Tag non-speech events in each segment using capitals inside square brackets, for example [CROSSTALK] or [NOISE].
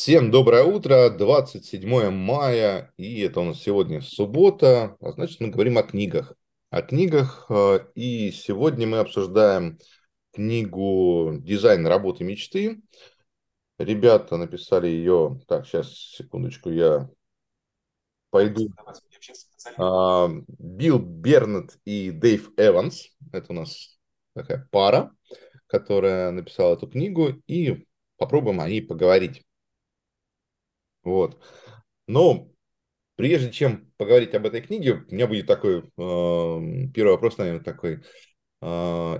Всем доброе утро, 27 мая, и это у нас сегодня суббота, а значит мы говорим о книгах. О книгах, э, и сегодня мы обсуждаем книгу «Дизайн работы мечты». Ребята написали ее, так, сейчас, секундочку, я пойду. А, Билл Бернет и Дэйв Эванс, это у нас такая пара, которая написала эту книгу, и попробуем о ней поговорить. Вот. Но прежде чем поговорить об этой книге, у меня будет такой, э, первый вопрос, наверное, такой э,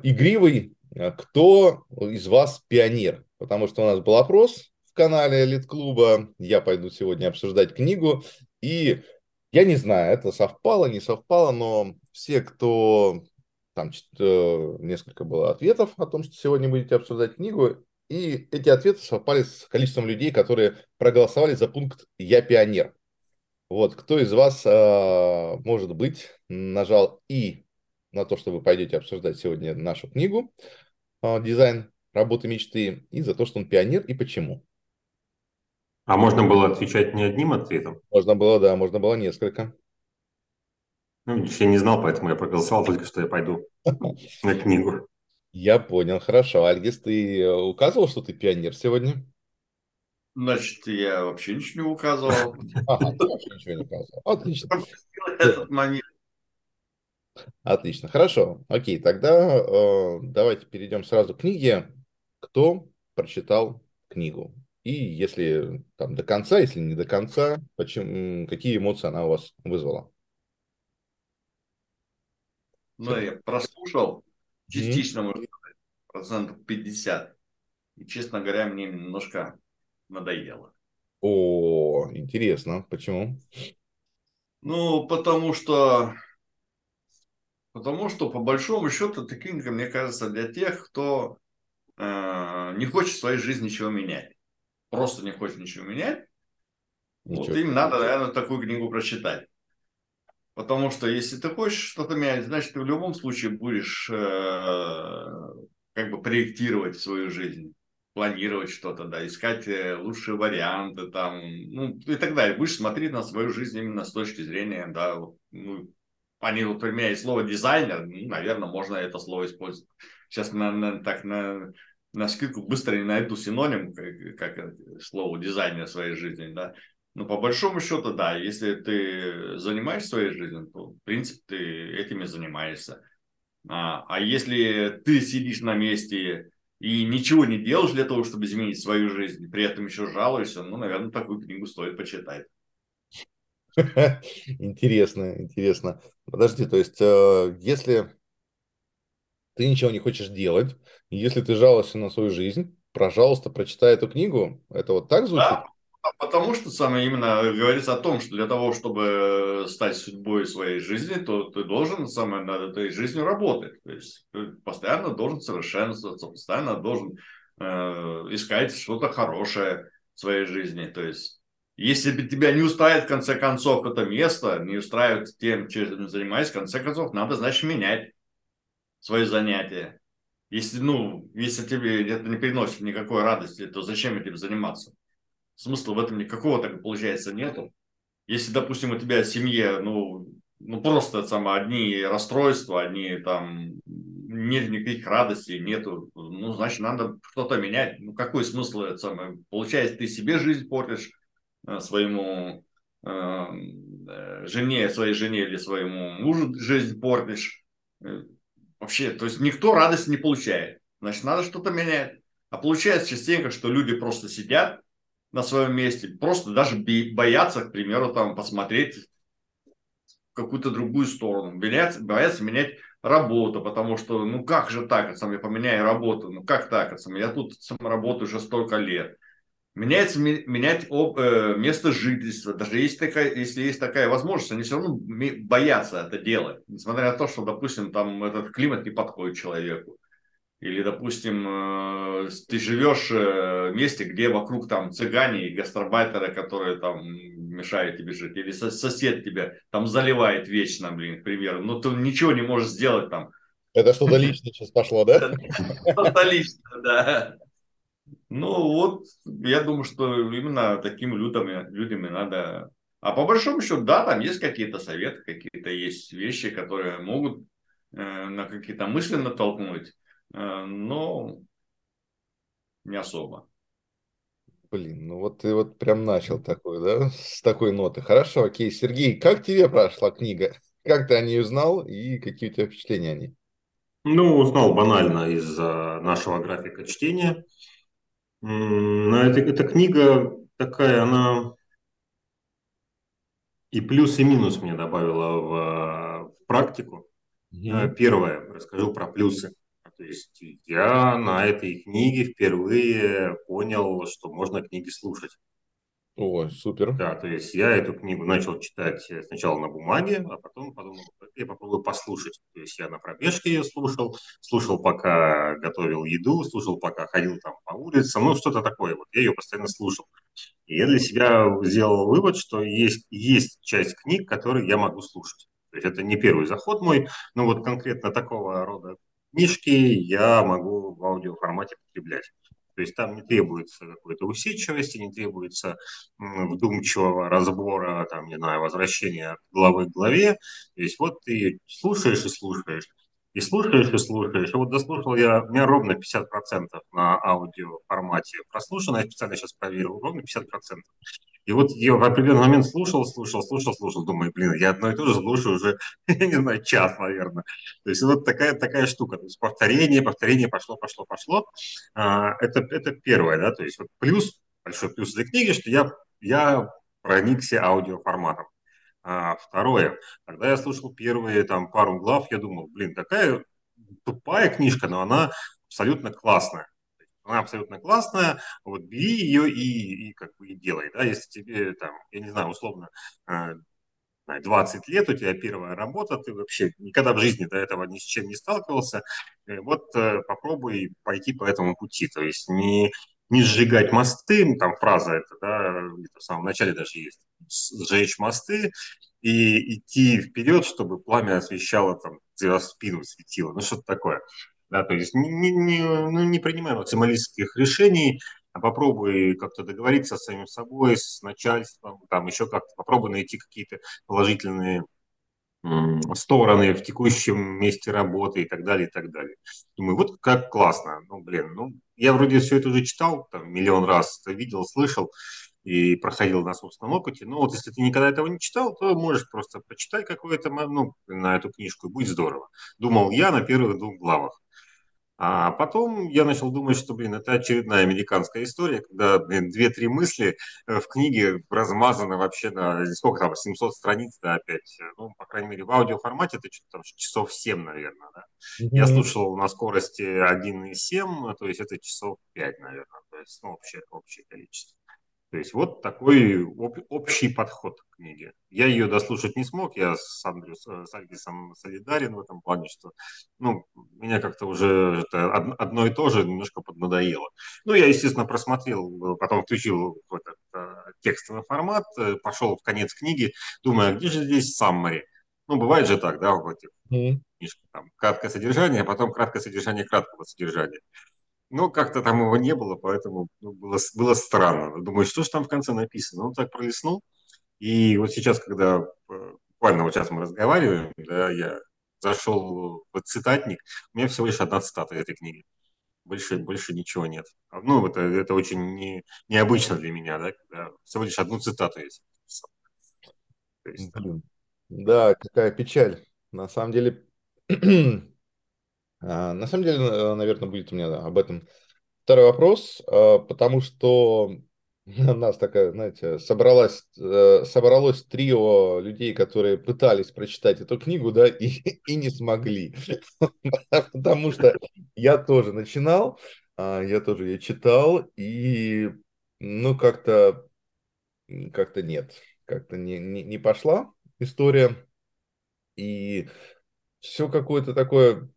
игривый. Кто из вас пионер? Потому что у нас был опрос в канале Лид-клуба, я пойду сегодня обсуждать книгу, и я не знаю, это совпало, не совпало, но все, кто там э, несколько было ответов о том, что сегодня будете обсуждать книгу, и эти ответы совпали с количеством людей, которые проголосовали за пункт «Я пионер». Вот, кто из вас, а, может быть, нажал «И» на то, что вы пойдете обсуждать сегодня нашу книгу а, «Дизайн работы мечты», и за то, что он пионер, и почему? А можно было отвечать не одним ответом? Можно было, да, можно было несколько. Ну, я не знал, поэтому я проголосовал только, что я пойду на книгу. Я понял, хорошо. Альгис, ты э, указывал, что ты пионер сегодня? Значит, я вообще ничего не указывал. [LAUGHS] Ага, ты вообще ничего не указывал. Отлично. Этот момент. Отлично, хорошо. Окей, тогда э, давайте перейдем сразу к книге. Кто прочитал книгу? И если там до конца, если не до конца, почему, какие эмоции она у вас вызвала? Ну, я прослушал, частично, может сказать, процентов 50. И, честно говоря, мне немножко надоело. О, интересно. Почему? Ну, потому что, потому что, по большому счету, эта книга, мне кажется, для тех, кто э, не хочет в своей жизни ничего менять. Просто не хочет ничего менять. Ничего. Вот им надо, наверное, такую книгу прочитать. Потому что если ты хочешь что-то менять, значит, ты в любом случае будешь э, как бы проектировать свою жизнь, планировать что-то, да, искать э, лучшие варианты там, ну, и так далее. Будешь смотреть на свою жизнь именно с точки зрения, да, ну, они вот применяют слово дизайнер, ну, наверное, можно это слово использовать. Сейчас на, на, так на, на скидку быстро не найду синоним, как, как слово дизайнер своей жизни, да. Ну, по большому счету, да, если ты занимаешься своей жизнью, то, в принципе, ты этими занимаешься. А, а если ты сидишь на месте и ничего не делаешь для того, чтобы изменить свою жизнь, при этом еще жалуешься, ну, наверное, такую книгу стоит почитать. [LAUGHS] Интересно, интересно. Подожди, то есть, э, если ты ничего не хочешь делать, если ты жалуешься на свою жизнь, пожалуйста, прочитай эту книгу. Это вот так звучит? Да, потому что самое именно говорится о том, что для того, чтобы стать судьбой своей жизни, то ты должен самое над этой жизнью работать. То есть ты постоянно должен совершенствоваться, постоянно должен э, искать что-то хорошее в своей жизни. То есть если тебя не устраивает в конце концов это место, не устраивает тем, чем занимаешься, в конце концов надо, значит, менять свои занятия. Если, ну, если тебе это не приносит никакой радости, то зачем этим заниматься? Смысла в этом никакого так получается нету. Если, допустим, у тебя в семье, ну, ну просто там одни расстройства, одни там нет никаких радостей, нету, ну, значит, надо что-то менять. Ну, какой смысл это самое? Получается, ты себе жизнь портишь, э, своему э, э, жене, своей жене или своему мужу жизнь портишь. Э, вообще, то есть никто радость не получает. Значит, надо что-то менять. А получается частенько, что люди просто сидят, на своем месте, просто даже боятся, к примеру, там посмотреть в какую-то другую сторону, боятся, боятся менять работу, потому что, ну как же так, сам я поменяю работу, ну как так, сам, я тут сам работаю уже столько лет. Меняется, менять об, э, место жительства, даже есть такая, если есть такая возможность, они все равно боятся это делать, несмотря на то, что, допустим, там этот климат не подходит человеку. Или, допустим, э, ты живешь э, в месте, где вокруг там цыгане и гастарбайтеры, которые там мешают тебе жить. Или сосед тебя там заливает вечно, блин, к примеру. Но ты ничего не можешь сделать там. Это что-то личное сейчас пошло, да? Что-то личное, да. Ну вот, я думаю, что именно такими людьми, людьми надо... А по большому счету, да, там есть какие-то советы, какие-то есть вещи, которые могут э, на какие-то мысли натолкнуть, но не особо. Блин, ну вот ты вот прям начал такой, да, с такой ноты. Хорошо, окей. Сергей, как тебе прошла книга? Как ты о ней узнал и какие у тебя впечатления о ней? Ну, узнал банально из нашего графика чтения. Но эта, эта книга такая, она и плюс, и минус мне добавила в, в практику. Mm-hmm. Первое, расскажу про плюсы. То есть я на этой книге впервые понял, что можно книги слушать. О, супер. Да, то есть я эту книгу начал читать сначала на бумаге, а потом подумал, я попробую послушать. То есть я на пробежке ее слушал, слушал, пока готовил еду, слушал, пока ходил там по улицам, ну что-то такое. Вот я ее постоянно слушал. И я для себя сделал вывод, что есть, есть часть книг, которые я могу слушать. То есть это не первый заход мой, но вот конкретно такого рода книжки я могу в аудиоформате потреблять. То есть там не требуется какой-то усидчивости, не требуется вдумчивого разбора, там, не знаю, возвращения главы к главе. То есть вот ты слушаешь и слушаешь, и слушаешь, и слушаешь. И вот дослушал я, у меня ровно 50% на аудио формате прослушано. Я специально сейчас проверил, ровно 50%. И вот я в определенный момент слушал, слушал, слушал, слушал, думаю, блин, я одно и то же слушаю уже, [LAUGHS] не знаю, час, наверное. То есть вот такая, такая штука. То есть повторение, повторение, пошло, пошло, пошло. А, это, это первое, да, то есть вот плюс, большой плюс этой книги, что я, я проникся аудиоформатом. А, второе, когда я слушал первые там пару глав, я думал, блин, такая тупая книжка, но она абсолютно классная она абсолютно классная, вот бери ее и, и как бы и делай, да, если тебе там, я не знаю, условно, 20 э, лет, у тебя первая работа, ты вообще никогда в жизни до этого ни с чем не сталкивался, э, вот э, попробуй пойти по этому пути, то есть не, не сжигать мосты, ну, там фраза это, да, в самом начале даже есть, сжечь мосты и идти вперед, чтобы пламя освещало там, спину светило, ну что-то такое. Да, то есть не, не, не, ну, не принимай максималистских решений, а попробуй как-то договориться с самим собой, с начальством, там еще как-то попробуй найти какие-то положительные стороны в текущем месте работы и так далее, и так далее. Думаю, вот как классно. Ну, блин, ну, я вроде все это уже читал, там, миллион раз видел, слышал и проходил на собственном опыте. Но вот если ты никогда этого не читал, то можешь просто почитать какое-то, ну, на эту книжку, и будет здорово. Думал я на первых двух главах. А потом я начал думать, что, блин, это очередная американская история, когда, две-три мысли э, в книге размазаны вообще на, сколько там, 700 страниц, да, опять, ну, по крайней мере, в аудиоформате это что-то там часов 7, наверное, да. Mm-hmm. Я слушал на скорости 1,7, то есть это часов 5, наверное, то есть, ну, общее, общее количество. То есть вот такой об, общий подход к книге. Я ее дослушать не смог, я с, Андрю, с Альгисом солидарен в этом плане, что ну, меня как-то уже это одно и то же немножко поднадоело. Ну, я, естественно, просмотрел, потом включил этот э, текстовый формат, э, пошел в конец книги, думаю, а где же здесь summary? Ну, бывает же так, да, в этих mm-hmm. книжках, там, краткое содержание, а потом краткое содержание краткого содержания. Ну, как-то там его не было, поэтому ну, было, было странно. Думаю, что же там в конце написано? Он так пролистнул. И вот сейчас, когда э, буквально вот сейчас мы разговариваем, да, я зашел в цитатник, у меня всего лишь одна цитата этой книги. Больше, больше ничего нет. Ну, это, это очень не, необычно для меня, да, когда всего лишь одну цитату есть. есть... Да, какая печаль. На самом деле, А, [CLEARS THROAT] на самом деле, э, наверное, будет у меня об этом второй вопрос, а, потому что [LAUGHS] у нас такая, знаете, собралась, э, собралось трио людей, которые пытались прочитать эту книгу, да, и, [LAUGHS] и не смогли. [LAUGHS] Потому что я тоже начинал, а, я тоже ее читал, и, ну, как-то, как-то нет, как-то не, не, не пошла история, и все какое-то такое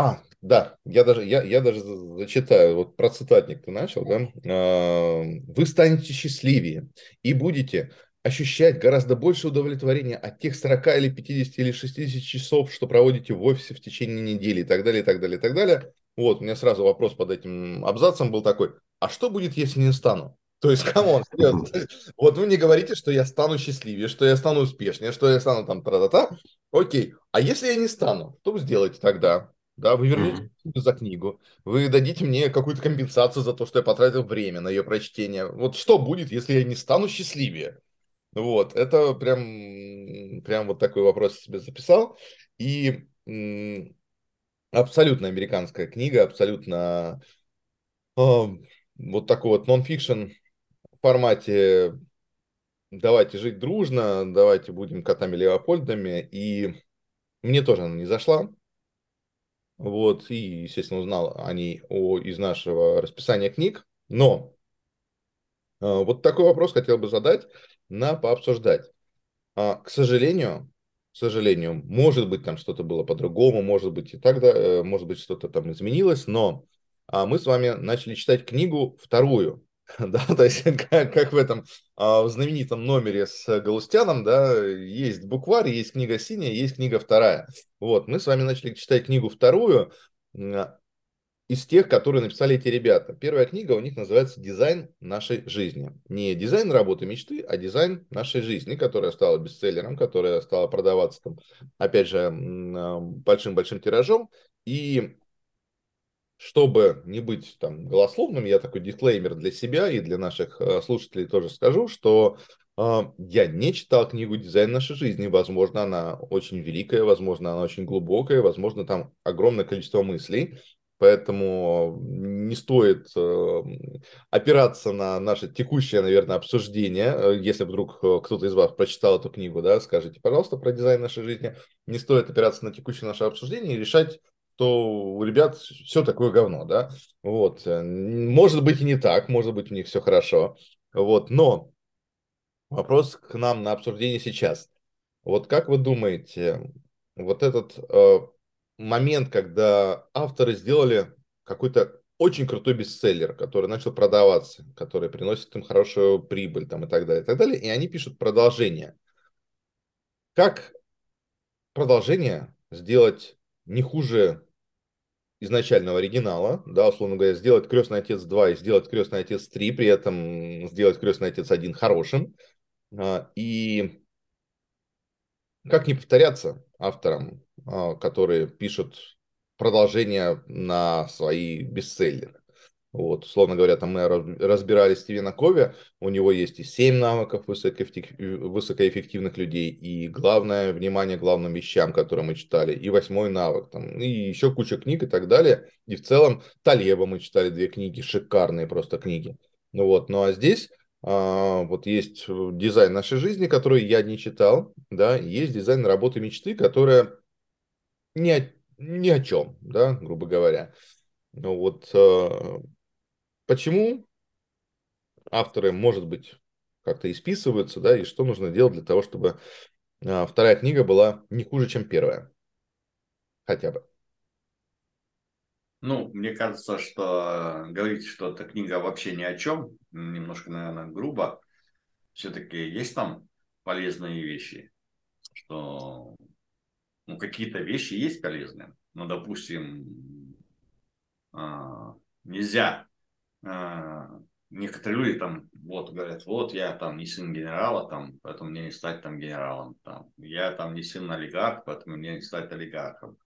а, да, я даже, я, я даже зачитаю, вот про цитатник ты начал, да? А, Вы станете счастливее и будете ощущать гораздо больше удовлетворения от тех 40 или 50 или 60 часов, что проводите в офисе в течение недели и так далее, и так далее, и так далее. Вот, у меня сразу вопрос под этим абзацем был такой, а что будет, если не стану? То есть, come on, вот вы мне говорите, что я стану счастливее, что я стану успешнее, что я стану там тра-та-та. Окей, а если я не стану, что вы сделаете тогда? Да, вы вернете mm-hmm. за книгу, вы дадите мне какую-то компенсацию за то, что я потратил время на ее прочтение. Вот что будет, если я не стану счастливее? Вот, это прям, прям вот такой вопрос я себе записал. И м- абсолютно американская книга, абсолютно э, вот такой вот нон-фикшн формате давайте жить дружно, давайте будем котами Леопольдами. И мне тоже она не зашла. Вот, и, естественно, узнал о ней о, из нашего расписания книг. Но э, вот такой вопрос хотел бы задать на пообсуждать. А, к сожалению, к сожалению, может быть, там что-то было по-другому, может быть, и тогда, э, может быть, что-то там изменилось, но а, мы с вами начали читать книгу вторую, [LAUGHS] да, то есть [LAUGHS] как, как в этом а, в знаменитом номере с Галустяном, да, есть букварь, есть книга синяя, есть книга вторая. Вот, мы с вами начали читать книгу вторую из тех, которые написали эти ребята. Первая книга у них называется «Дизайн нашей жизни». Не дизайн работы мечты, а дизайн нашей жизни, которая стала бестселлером, которая стала продаваться, там, опять же, а, большим-большим тиражом. И чтобы не быть там голословным, я такой дисклеймер для себя и для наших э, слушателей тоже скажу, что э, я не читал книгу «Дизайн нашей жизни». Возможно, она очень великая, возможно, она очень глубокая, возможно, там огромное количество мыслей. Поэтому не стоит э, опираться на наше текущее, наверное, обсуждение. Э, если вдруг кто-то из вас прочитал эту книгу, да, скажите, пожалуйста, про дизайн нашей жизни. Не стоит опираться на текущее наше обсуждение и решать что у ребят все такое говно, да, вот, э, может быть и не так, может быть у них все хорошо, вот, но вопрос к нам на обсуждение сейчас. Вот как вы думаете, вот этот э, момент, когда авторы сделали какой-то очень крутой бестселлер, который начал продаваться, который приносит им хорошую прибыль там, и так далее, и так далее, и они пишут продолжение. Как продолжение сделать не хуже изначального оригинала, да, условно говоря, сделать «Крестный отец 2» и сделать «Крестный отец 3», при этом сделать «Крестный отец 1» хорошим. А, и как не повторяться авторам, а, которые пишут продолжение на свои бестселлеры. Вот, условно говоря, там мы разбирали Стивена Кови, у него есть и 7 навыков высокоэффективных людей, и главное, внимание главным вещам, которые мы читали, и восьмой навык, там, и еще куча книг и так далее. И в целом Талеба мы читали две книги, шикарные просто книги. Ну вот, ну а здесь а, вот есть дизайн нашей жизни, который я не читал, да, есть дизайн работы мечты, которая ни о, ни о чем, да, грубо говоря. Ну вот а, Почему авторы, может быть, как-то исписываются, да, и что нужно делать для того, чтобы а, вторая книга была не хуже, чем первая? Хотя бы. Ну, мне кажется, что говорить, что эта книга вообще ни о чем, немножко, наверное, грубо. Все-таки есть там полезные вещи, что ну, какие-то вещи есть полезные. Ну, допустим, а, нельзя некоторые люди там вот говорят, вот я там не сын генерала, там, поэтому мне не стать там генералом, там, я там не сын олигарх, поэтому мне не стать олигархом.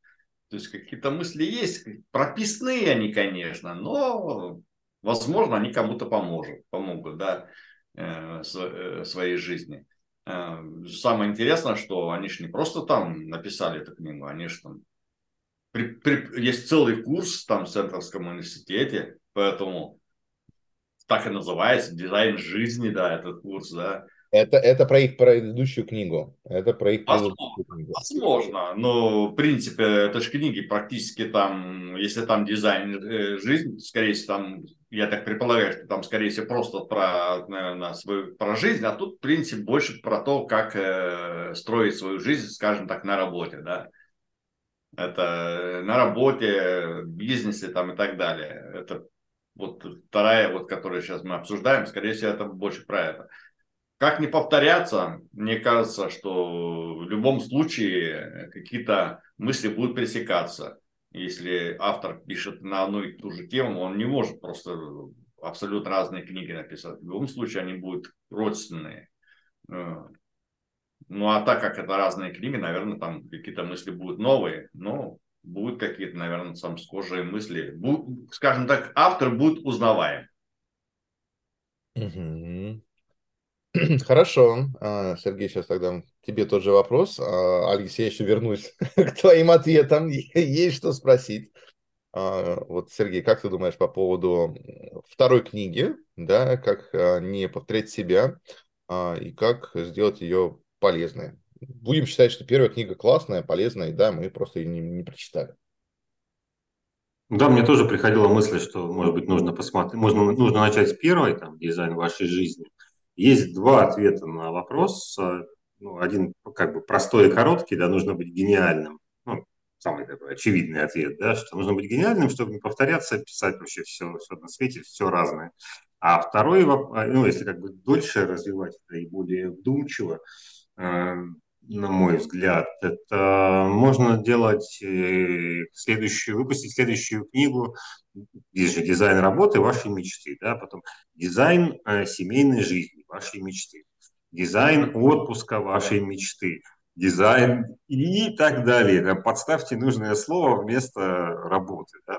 То есть какие-то мысли есть, прописные они, конечно, но возможно они кому-то поможет, помогут, да, э, э, своей жизни. Э, самое интересное, что они же не просто там написали эту книгу, они же там при, при, есть целый курс там в Центровском университете, поэтому так и называется, дизайн жизни, да, этот курс, да. Это, это про их предыдущую книгу. Это про их возможно, книгу. Возможно, но в принципе это же книги практически там, если там дизайн э, жизни, скорее всего, там, я так предполагаю, что там, скорее всего, просто про, наверное, свою, про жизнь, а тут, в принципе, больше про то, как э, строить свою жизнь, скажем так, на работе, да. Это на работе, бизнесе там и так далее. Это вот вторая, вот, которую сейчас мы обсуждаем, скорее всего, это больше про это. Как не повторяться, мне кажется, что в любом случае какие-то мысли будут пересекаться. Если автор пишет на одну и ту же тему, он не может просто абсолютно разные книги написать. В любом случае они будут родственные. Э, ну а так как это разные книги, наверное, там какие-то мысли будут новые, но будут какие-то, наверное, там схожие мысли. Буд, скажем так, автор будет узнаваем. [CLEARS THROAT] Хорошо. А, Сергей, сейчас тогда тебе тот же вопрос. А, Алекс, я еще вернусь [LAUGHS] к твоим ответам. [LAUGHS] Есть что спросить. А, вот, Сергей, как ты думаешь по поводу второй книги, да, как не повторять себя и как сделать ее полезной? Будем считать, что первая книга классная, полезная, да, мы просто ее не, не прочитали. Да, мне тоже приходила мысль, что, может быть, нужно посмотреть, можно, нужно начать с первой, там, дизайн вашей жизни. Есть два ответа на вопрос. Ну, один как бы простой и короткий, да, нужно быть гениальным. Ну, самый такой очевидный ответ, да, что нужно быть гениальным, чтобы не повторяться, писать вообще все, все на свете, все разное. А второй, ну, если как бы дольше развивать это и более вдумчиво, э, на мой взгляд. Это можно делать э, следующую, выпустить следующую книгу, здесь же дизайн работы вашей мечты, да, потом дизайн э, семейной жизни вашей мечты, дизайн отпуска вашей мечты, дизайн и так далее. Подставьте нужное слово вместо работы. Да?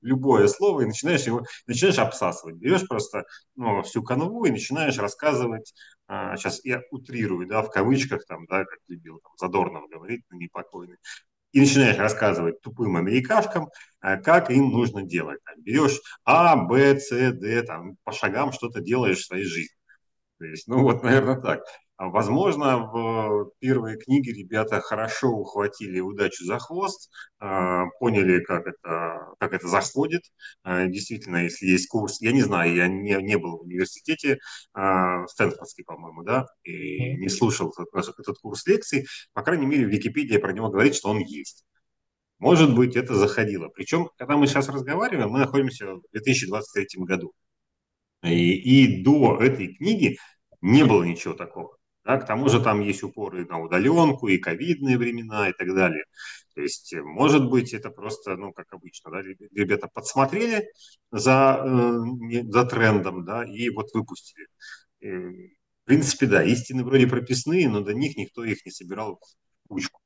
любое слово и начинаешь его начинаешь обсасывать. Берешь просто ну, всю канву и начинаешь рассказывать. А, сейчас я утрирую, да, в кавычках, там, да, как любил там, Задорнов говорить, ныне покойный. И начинаешь рассказывать тупым америкашкам, а, как им нужно делать. Там, берешь А, Б, С, Д, там, по шагам что-то делаешь в своей жизни. То есть, ну вот, наверное, так. А, возможно, в первой книге ребята хорошо ухватили удачу за хвост, а, поняли, как это, как это заходит. А, действительно, если есть курс, я не знаю, я не, не был в университете, Стэнфордский, по-моему, да, и не слушал этот, этот курс лекций, по крайней мере, в Википедии про него говорит, что он есть. Может быть, это заходило. Причем, когда мы сейчас разговариваем, мы находимся в 2023 году. И, и до этой книги не было ничего такого. Да, к тому же там есть упоры на удаленку, и ковидные времена, и так далее. То есть, э, может быть, это просто, ну, как обычно, да, ребята подсмотрели за, э, за трендом, да, и вот выпустили. Э, в принципе, да, истины вроде прописные, но до них никто их не собирал в кучку.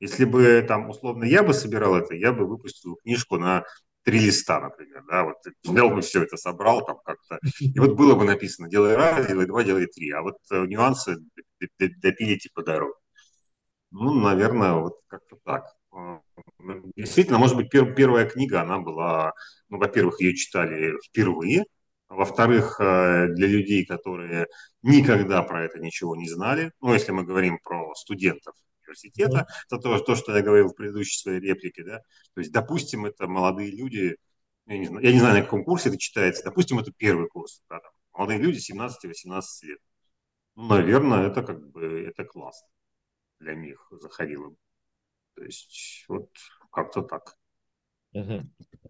Если бы там, условно, я бы собирал это, я бы выпустил книжку на три листа, например, да, вот взял бы все это, собрал там как-то, и вот было бы написано, делай раз, делай два, делай три, а вот э, нюансы допилите по дороге. Ну, наверное, вот как-то так. А, действительно, может быть, пер, первая книга, она была, ну, во-первых, ее читали впервые, во-вторых, э, для людей, которые никогда про это ничего не знали, ну, если мы говорим про студентов, университета. Это то, то, что я говорил в предыдущей своей реплике. Да? То есть, допустим, это молодые люди, я не, знаю, я не знаю, на каком курсе это читается, допустим, это первый курс. Да, там, молодые люди 17-18 лет. Ну, наверное, это как бы это классно для них заходило. То есть, вот как-то так. Угу.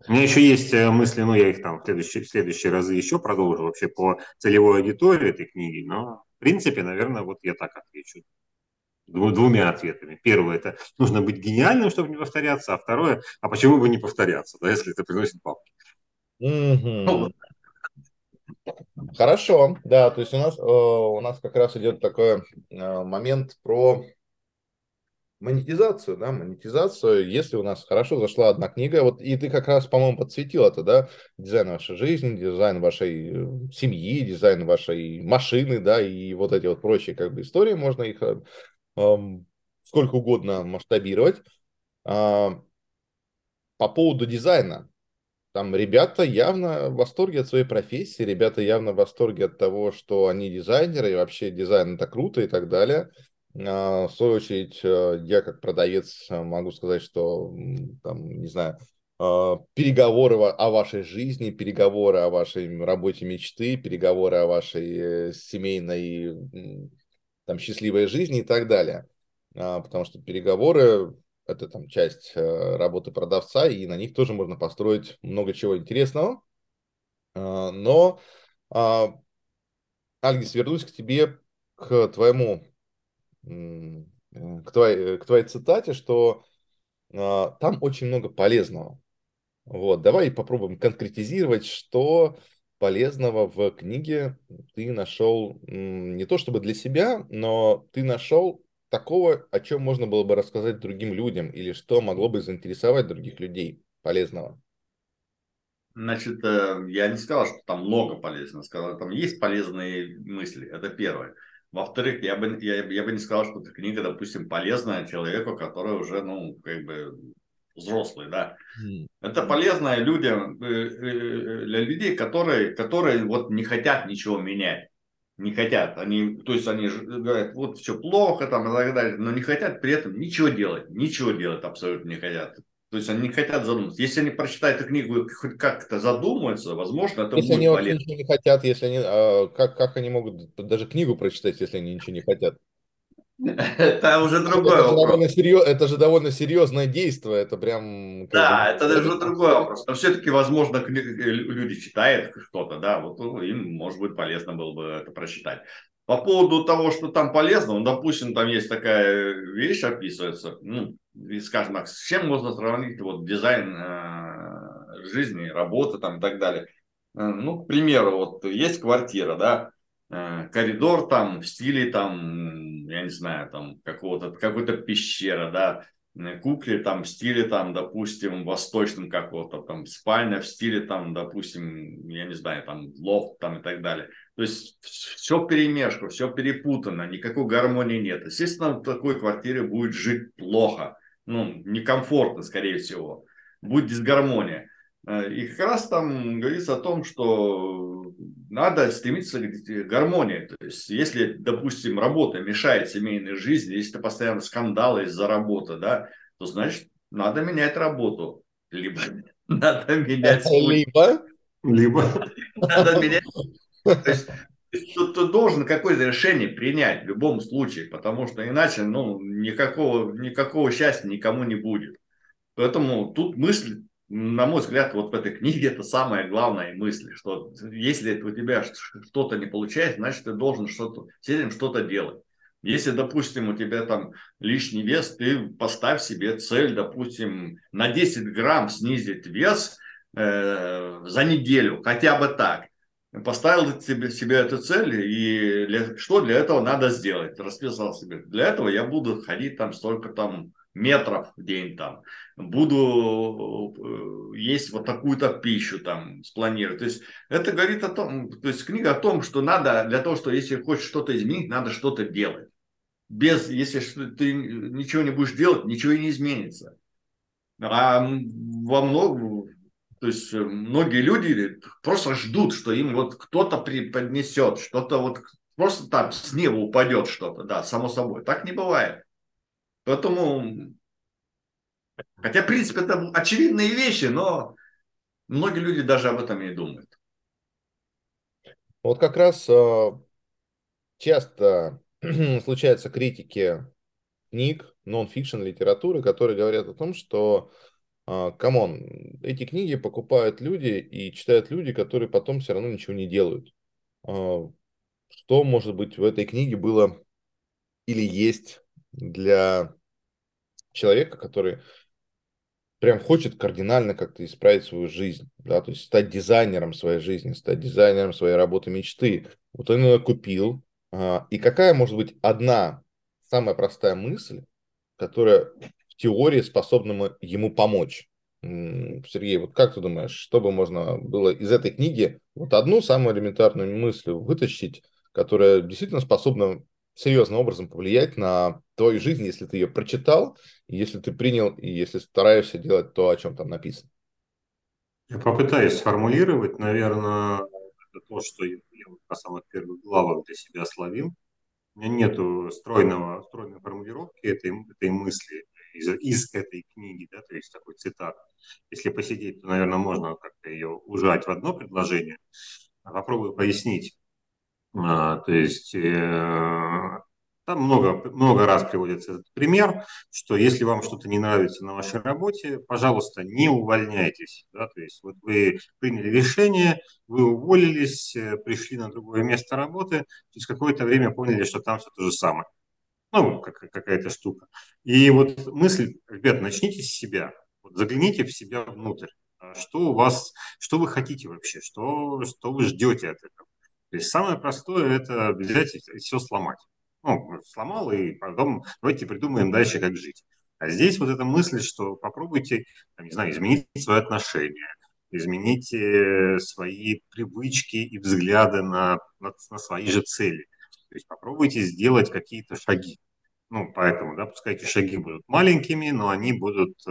У меня еще есть э, мысли, ну, я их там в следующие, в следующие разы еще продолжу вообще по целевой аудитории этой книги, но, в принципе, наверное, вот я так отвечу двумя ответами. Первое – это нужно быть гениальным, чтобы не повторяться, а второе – а почему бы не повторяться, да, если это приносит бабки. Хорошо, да, то есть у нас, э, у нас как раз идет такой э, момент про монетизацию, да, монетизацию, если у нас хорошо зашла одна книга, вот и ты как раз, по-моему, подсветил это, да, дизайн вашей жизни, дизайн вашей э, семьи, дизайн вашей машины, да, и вот эти вот прочие как бы истории, можно их сколько угодно масштабировать. А, по поводу дизайна. Там ребята явно в восторге от своей профессии, ребята явно в восторге от того, что они дизайнеры, и вообще дизайн это круто и так далее. А, в свою очередь, э, я как продавец могу сказать, что, там, не знаю, а, переговоры о вашей жизни, переговоры о вашей работе мечты, переговоры о вашей э, семейной там счастливая жизнь и так далее. А, потому что переговоры – это там часть э, работы продавца, и на них тоже можно построить много чего интересного. А, но, а, Альгис, вернусь к тебе, к твоему, к твоей, к твоей цитате, что там очень много полезного. Вот, давай попробуем конкретизировать, что полезного в книге ты нашел не то чтобы для себя, но ты нашел такого, о чем можно было бы рассказать другим людям, или что могло бы заинтересовать других людей полезного? Значит, э, я не сказал, что там много полезного, сказал, там есть полезные мысли, это первое. Во-вторых, я бы, я, я бы не сказал, что эта книга, допустим, полезная человеку, который уже, ну, как бы взрослый, да. Mm. Это полезно людям, э, э, для людей, которые, которые вот не хотят ничего менять не хотят. Они, то есть они говорят, вот все плохо там и так далее, но не хотят при этом ничего делать. Ничего делать абсолютно не хотят. То есть они не хотят задуматься. Если они прочитают эту книгу хоть как-то задумаются, возможно, это если будет они полезно. ничего не хотят, если они, а, как, как они могут даже книгу прочитать, если они ничего не хотят? Это уже другой это вопрос. Же серьез, это же довольно серьезное действие, это прям... Да, это даже другой вопрос. Но все-таки, возможно, люди читают что-то, да, вот ну, им, может быть, полезно было бы это прочитать. По поводу того, что там полезно, ну, допустим, там есть такая вещь описывается, ну, скажем так, с чем можно сравнить вот дизайн э, жизни, работы там и так далее. Э, ну, к примеру, вот есть квартира, да, э, коридор там в стиле там, я не знаю, там какого-то, какой-то пещера, да, кукле там в стиле там, допустим, восточном какого-то там спальня в стиле там, допустим, я не знаю, там лофт там и так далее. То есть все перемешку, все перепутано, никакой гармонии нет. Естественно, в такой квартире будет жить плохо, ну, некомфортно, скорее всего. Будет дисгармония. Э, и как раз там говорится о том, что надо стремиться к гармонии. То есть, если, допустим, работа мешает семейной жизни, если это постоянно скандалы из-за работы, да, то значит, надо менять работу. Либо [LAUGHS] надо менять... Либо? Либо [LAUGHS] надо менять то есть ты, ты должен какое-то решение принять в любом случае, потому что иначе ну, никакого, никакого счастья никому не будет. Поэтому тут мысль, на мой взгляд, вот в этой книге это самая главная мысль, что если у тебя что-то не получается, значит ты должен что-то, с этим что-то делать. Если, допустим, у тебя там лишний вес, ты поставь себе цель, допустим, на 10 грамм снизить вес э, за неделю, хотя бы так поставил себе, себе эту цель, и для, что для этого надо сделать, расписал себе. Для этого я буду ходить там столько там метров в день там, буду э, есть вот такую-то пищу там спланировать. То есть это говорит о том, то есть книга о том, что надо для того, что если хочешь что-то изменить, надо что-то делать. Без, если ты ничего не будешь делать, ничего и не изменится. А во много, то есть многие люди просто ждут, что им вот кто-то преподнесет, что-то вот просто там с неба упадет что-то, да, само собой. Так не бывает. Поэтому, хотя, в принципе, это очевидные вещи, но многие люди даже об этом не думают. Вот как раз э, часто [CLEARS THROAT] случаются критики книг, нон-фикшн литературы, которые говорят о том, что а, come on, эти книги покупают люди и читают люди, которые потом все равно ничего не делают. А, что, может быть, в этой книге было или есть для человека, который прям хочет кардинально как-то исправить свою жизнь, да, то есть стать дизайнером своей жизни, стать дизайнером своей работы мечты. Вот он ее купил. А, и какая может быть одна самая простая мысль, которая теории способна ему помочь. Сергей, вот как ты думаешь, что бы можно было из этой книги вот одну самую элементарную мысль вытащить, которая действительно способна серьезным образом повлиять на твою жизнь, если ты ее прочитал, если ты принял, и если стараешься делать то, о чем там написано? Я попытаюсь сформулировать, наверное, это то, что я на самых первых главах для себя словил. У меня стройного, стройной формулировки этой, этой мысли из, из этой книги, да, то есть такой цитат. Если посидеть, то, наверное, можно как-то ее ужать в одно предложение. Попробую пояснить. А, то есть э, там много, много раз приводится этот пример, что если вам что-то не нравится на вашей работе, пожалуйста, не увольняйтесь. Да? То есть вот вы приняли решение, вы уволились, э, пришли на другое место работы, через какое-то время поняли, что там все то же самое. Ну, как, какая-то штука. И вот мысль, ребят, начните с себя. Вот загляните в себя внутрь. А что у вас, что вы хотите вообще, что, что вы ждете от этого. То есть самое простое – это взять и все сломать. Ну, сломал, и потом давайте придумаем дальше, как жить. А здесь вот эта мысль, что попробуйте, не знаю, изменить свое отношение, измените свои привычки и взгляды на, на, на свои же цели. То есть попробуйте сделать какие-то шаги. Ну, поэтому, да, пускай эти шаги будут маленькими, но они будут э,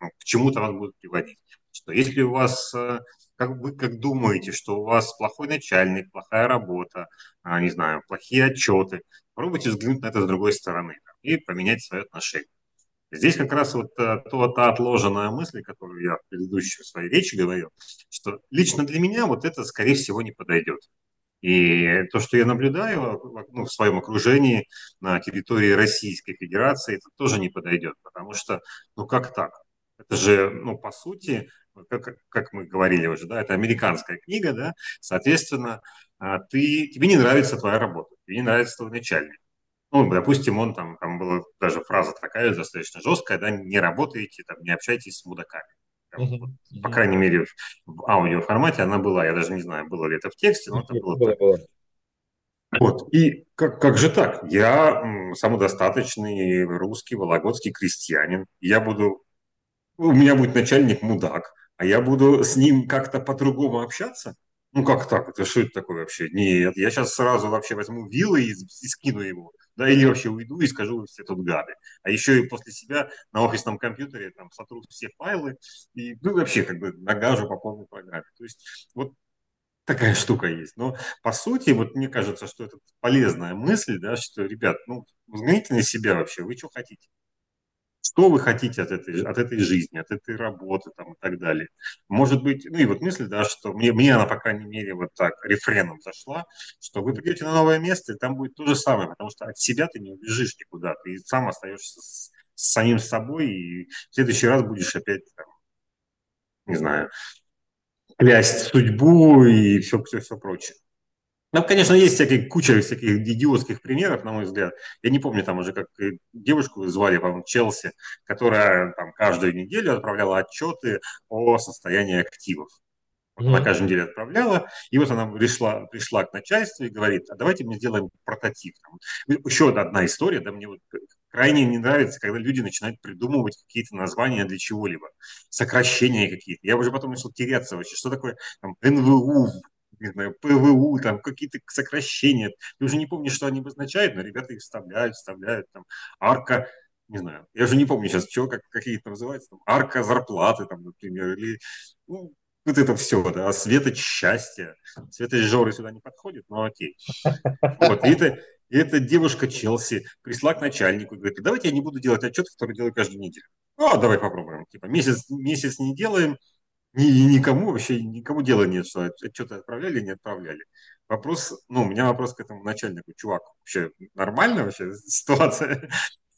ну, к чему-то вас будут приводить. Что если у вас, э, как вы как думаете, что у вас плохой начальник, плохая работа, э, не знаю, плохие отчеты, попробуйте взглянуть на это с другой стороны и поменять свое отношение. Здесь как раз вот э, то, та отложенная мысль, которую я в предыдущей своей речи говорил, что лично для меня вот это, скорее всего, не подойдет. И то, что я наблюдаю ну, в своем окружении на территории Российской Федерации, это тоже не подойдет, потому что, ну как так? Это же, ну, по сути, как, как мы говорили уже, да, это американская книга, да, соответственно, а, ты, тебе не нравится твоя работа, тебе не нравится твой начальник. Ну, допустим, он там, там была даже фраза такая достаточно жесткая, да, не работаете, там, не общайтесь с мудаками. По крайней мере, в аудиоформате она была. Я даже не знаю, было ли это в тексте, но это было. было, было. Вот. И как, как же так? Я самодостаточный русский вологодский крестьянин. Я буду... У меня будет начальник мудак, а я буду с ним как-то по-другому общаться? Ну как так? Это что это такое вообще? Нет, я сейчас сразу вообще возьму вилы и, и скину его да, или вообще уйду и скажу все тут гады. А еще и после себя на офисном компьютере там сотру все файлы и ну, вообще как бы нагажу по полной программе. То есть вот такая штука есть. Но по сути, вот мне кажется, что это полезная мысль, да, что, ребят, ну, взгляните на себя вообще, вы что хотите? Что вы хотите от этой, от этой жизни, от этой работы там, и так далее. Может быть, ну и вот мысль, да, что мне, мне она, по крайней мере, вот так рефреном зашла, что вы придете на новое место, и там будет то же самое, потому что от себя ты не убежишь никуда, ты сам остаешься с, с самим собой, и в следующий раз будешь опять, там, не знаю, клясть судьбу и все, все, все прочее. Там, конечно, есть всякие, куча всяких идиотских примеров, на мой взгляд. Я не помню, там уже как девушку звали, по-моему, Челси, которая там каждую неделю отправляла отчеты о состоянии активов. Вот она каждую неделю отправляла, и вот она пришла, пришла к начальству и говорит, а давайте мы сделаем прототип. Еще одна история, да, мне вот крайне не нравится, когда люди начинают придумывать какие-то названия для чего-либо, сокращения какие-то. Я уже потом начал теряться вообще, что такое там, НВУ, не знаю, ПВУ, там какие-то сокращения. Ты уже не помнишь, что они обозначают, но ребята их вставляют, вставляют, там, арка, не знаю, я уже не помню сейчас, что, как, какие это называются, там, арка зарплаты, там, например, или, ну, вот это все, да, светоч счастья. Светоч Жоры сюда не подходит, но окей. Вот, и это, и эта девушка Челси пришла к начальнику и говорит, давайте я не буду делать отчет, который делаю каждую неделю. Ну, а давай попробуем. Типа месяц, месяц не делаем, ни, никому вообще, никому дела нет, что что-то отправляли не отправляли. Вопрос, ну, у меня вопрос к этому начальнику. Чувак, вообще нормальная вообще ситуация?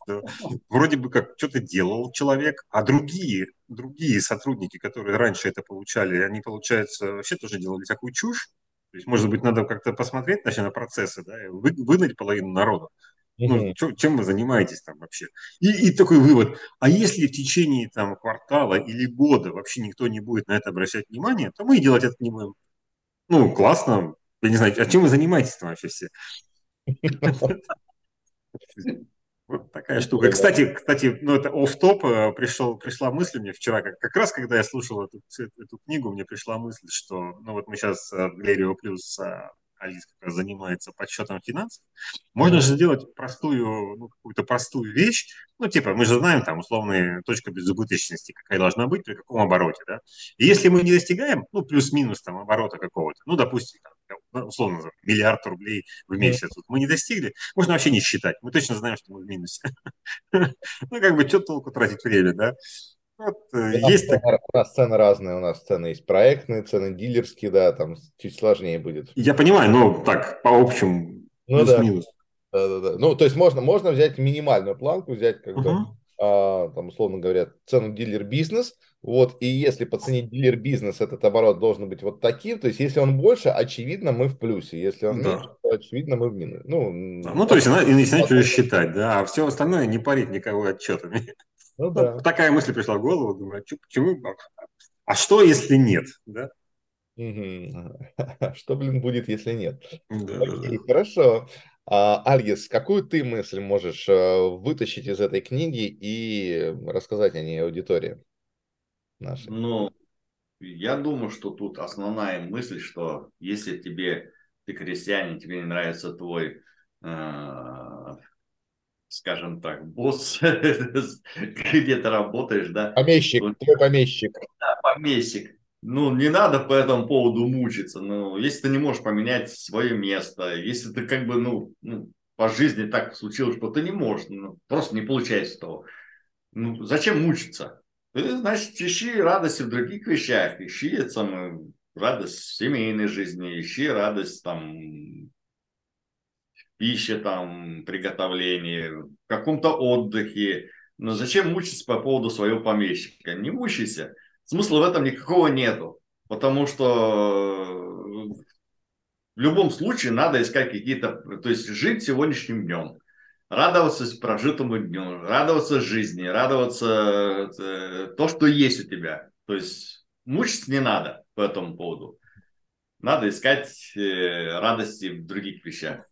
[LAUGHS] Вроде бы как что-то делал человек, а другие, другие сотрудники, которые раньше это получали, они, получается, вообще тоже делали такую чушь. То есть, может быть, надо как-то посмотреть значит, на процессы, да, вы, выгнать половину народа. Ну, чё, чем вы занимаетесь там вообще? И, и такой вывод. А если в течение там квартала или года вообще никто не будет на это обращать внимание, то мы и делать это не будем. Ну, классно. Я не знаю, а чем вы занимаетесь там вообще все? Вот такая штука. Кстати, кстати, ну это оф топ э, пришел, пришла мысль мне вчера, как, как раз когда я слушал эту, эту книгу, мне пришла мысль, что, ну вот мы сейчас в Галерио Плюс Алис как раз занимается подсчетом финансов, можно же сделать простую, ну, какую-то простую вещь, ну, типа, мы же знаем там условная точка безубыточности, какая должна быть при каком обороте, да, и если мы не достигаем, ну, плюс-минус там оборота какого-то, ну, допустим, там, ну, условно, миллиард рублей в месяц, вот мы не достигли, можно вообще не считать, мы точно знаем, что мы в минусе. [LAUGHS] Ну, как бы, что толку тратить время, да? Вот, э, есть так... У нас цены разные, у нас цены есть проектные, цены дилерские, да, там чуть сложнее будет. Я понимаю, но так, по общему, ну, плюс-минус. Да. Да, да, да. Ну, то есть можно, можно взять минимальную планку, взять как бы, uh-huh. а, там, условно говоря, цену дилер-бизнес, вот, и если по цене дилер-бизнес этот оборот должен быть вот таким, то есть если он больше, очевидно, мы в плюсе, если он да. меньше, то очевидно, мы в минусе. Ну, да, ну то есть, начинать уже считать, да, а все остальное не парить никого отчетами. Ну, да. Такая мысль пришла в голову, думаю, а почему, а что, если нет, да? [LAUGHS] Что, блин, будет, если нет? Да, Окей, да. Хорошо. А, Альгис, какую ты мысль можешь э, вытащить из этой книги и рассказать о ней аудитории нашей? Ну, я думаю, что тут основная мысль, что если тебе, ты крестьянин, тебе не нравится твой, э, скажем так, босс, [LAUGHS] где ты работаешь, да? Помещик, твой помещик. Да, помещик ну, не надо по этому поводу мучиться. Ну, если ты не можешь поменять свое место, если ты как бы, ну, ну по жизни так случилось, что ты не можешь, ну, просто не получается того. Ну, зачем мучиться? Ты, значит, ищи радости в других вещах, ищи самую радость в семейной жизни, ищи радость там пище, там, приготовлении, в каком-то отдыхе. Но зачем мучиться по поводу своего помещика? Не мучайся смысла в этом никакого нету. Потому что в любом случае надо искать какие-то, то есть жить сегодняшним днем, радоваться прожитому дню, радоваться жизни, радоваться э, то, что есть у тебя. То есть мучиться не надо по этому поводу. Надо искать э, радости в других вещах.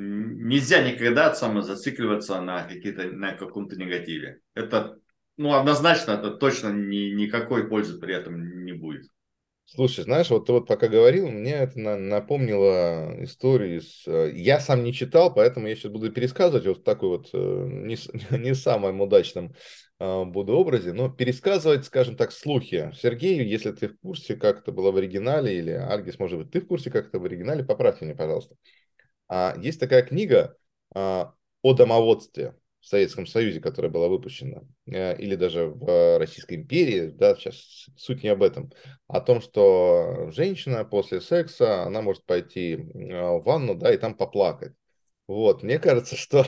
Нельзя никогда самозацикливаться на, какие-то, на каком-то негативе. Это ну, однозначно, это точно ни, никакой пользы при этом не будет. Слушай, знаешь, вот ты вот пока говорил, мне это напомнило историю из... Э, я сам не читал, поэтому я сейчас буду пересказывать вот в такой вот э, не, [LAUGHS] не самом удачном э, буду образе, но пересказывать, скажем так, слухи. Сергей, если ты в курсе, как это было в оригинале, или Аргис, может быть, ты в курсе, как это в оригинале, поправьте меня, пожалуйста. А, есть такая книга а, о домоводстве в Советском Союзе, которая была выпущена, э, или даже в Российской империи, да, сейчас суть не об этом, о том, что женщина после секса, она может пойти э, в ванну, да, и там поплакать. Вот, мне кажется, [LAUGHS] что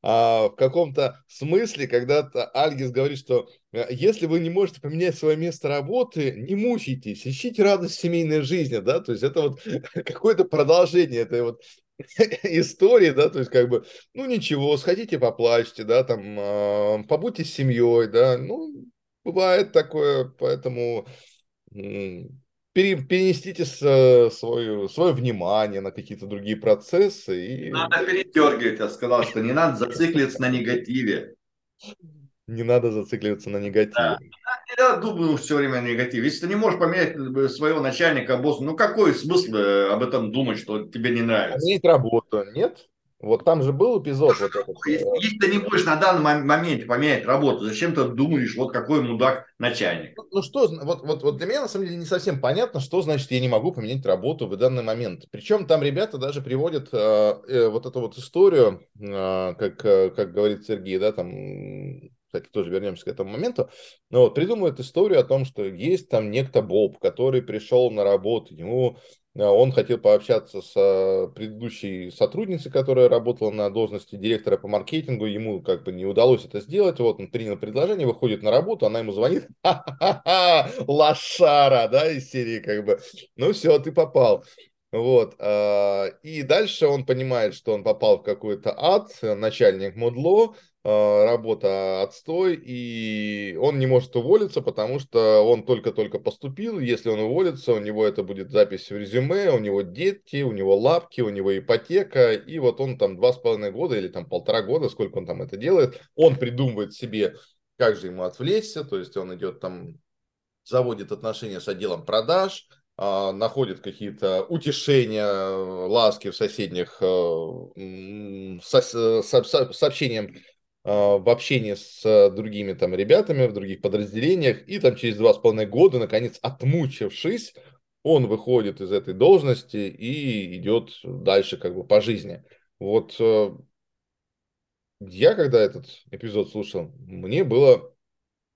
а, в каком-то смысле, когда-то Альгис говорит, что э, если вы не можете поменять свое место работы, не мучайтесь, ищите радость семейной жизни, да, то есть это вот [LAUGHS] какое-то продолжение этой вот [LAUGHS] истории, да, то есть как бы, ну ничего, сходите поплачьте, да, там, э, побудьте с семьей, да, ну, бывает такое, поэтому перенесите свое, свое внимание на какие-то другие процессы. И... Надо передергивать, я сказал, что не надо зацикливаться на негативе. Не надо зацикливаться на негативе. Да. Я думаю все время негатив. Если ты не можешь поменять э, своего начальника, босса, ну какой смысл э, об этом думать, что тебе не нравится? Поменять работу, нет? Вот там же был эпизод. вот этот, если, э, если ты не будешь на данный момент поменять работу, зачем ты думаешь, вот какой мудак начальник? Ну, ну что, вот, вот, вот для меня на самом деле не совсем понятно, что значит я не могу поменять работу в данный момент. Причем там ребята даже приводят э, э, вот эту вот историю, э, как, как говорит Сергей, да, там кстати, тоже вернемся к этому моменту, но вот придумывает историю о том, что есть там некто Боб, который пришел на работу, ему э, он хотел пообщаться с э, предыдущей сотрудницей, которая работала на должности директора по маркетингу, ему как бы не удалось это сделать, вот он принял предложение, выходит на работу, она ему звонит, [LAUGHS] ха-ха-ха, лошара, да, из серии как бы, ну все, ты попал. Вот. А, и дальше он понимает, что он попал в какой-то ад, начальник Мудло, а, работа отстой, и он не может уволиться, потому что он только-только поступил, если он уволится, у него это будет запись в резюме, у него дети, у него лапки, у него ипотека, и вот он там два с половиной года или там полтора года, сколько он там это делает, он придумывает себе, как же ему отвлечься, то есть он идет там, заводит отношения с отделом продаж, а, находит какие-то утешения, ласки в соседних э, со, со, сообщениям а, в общении с другими там ребятами в других подразделениях, и там через два с половиной года, наконец, отмучившись, он выходит из этой должности и идет дальше как бы по жизни. Вот э, я, когда этот эпизод слушал, мне было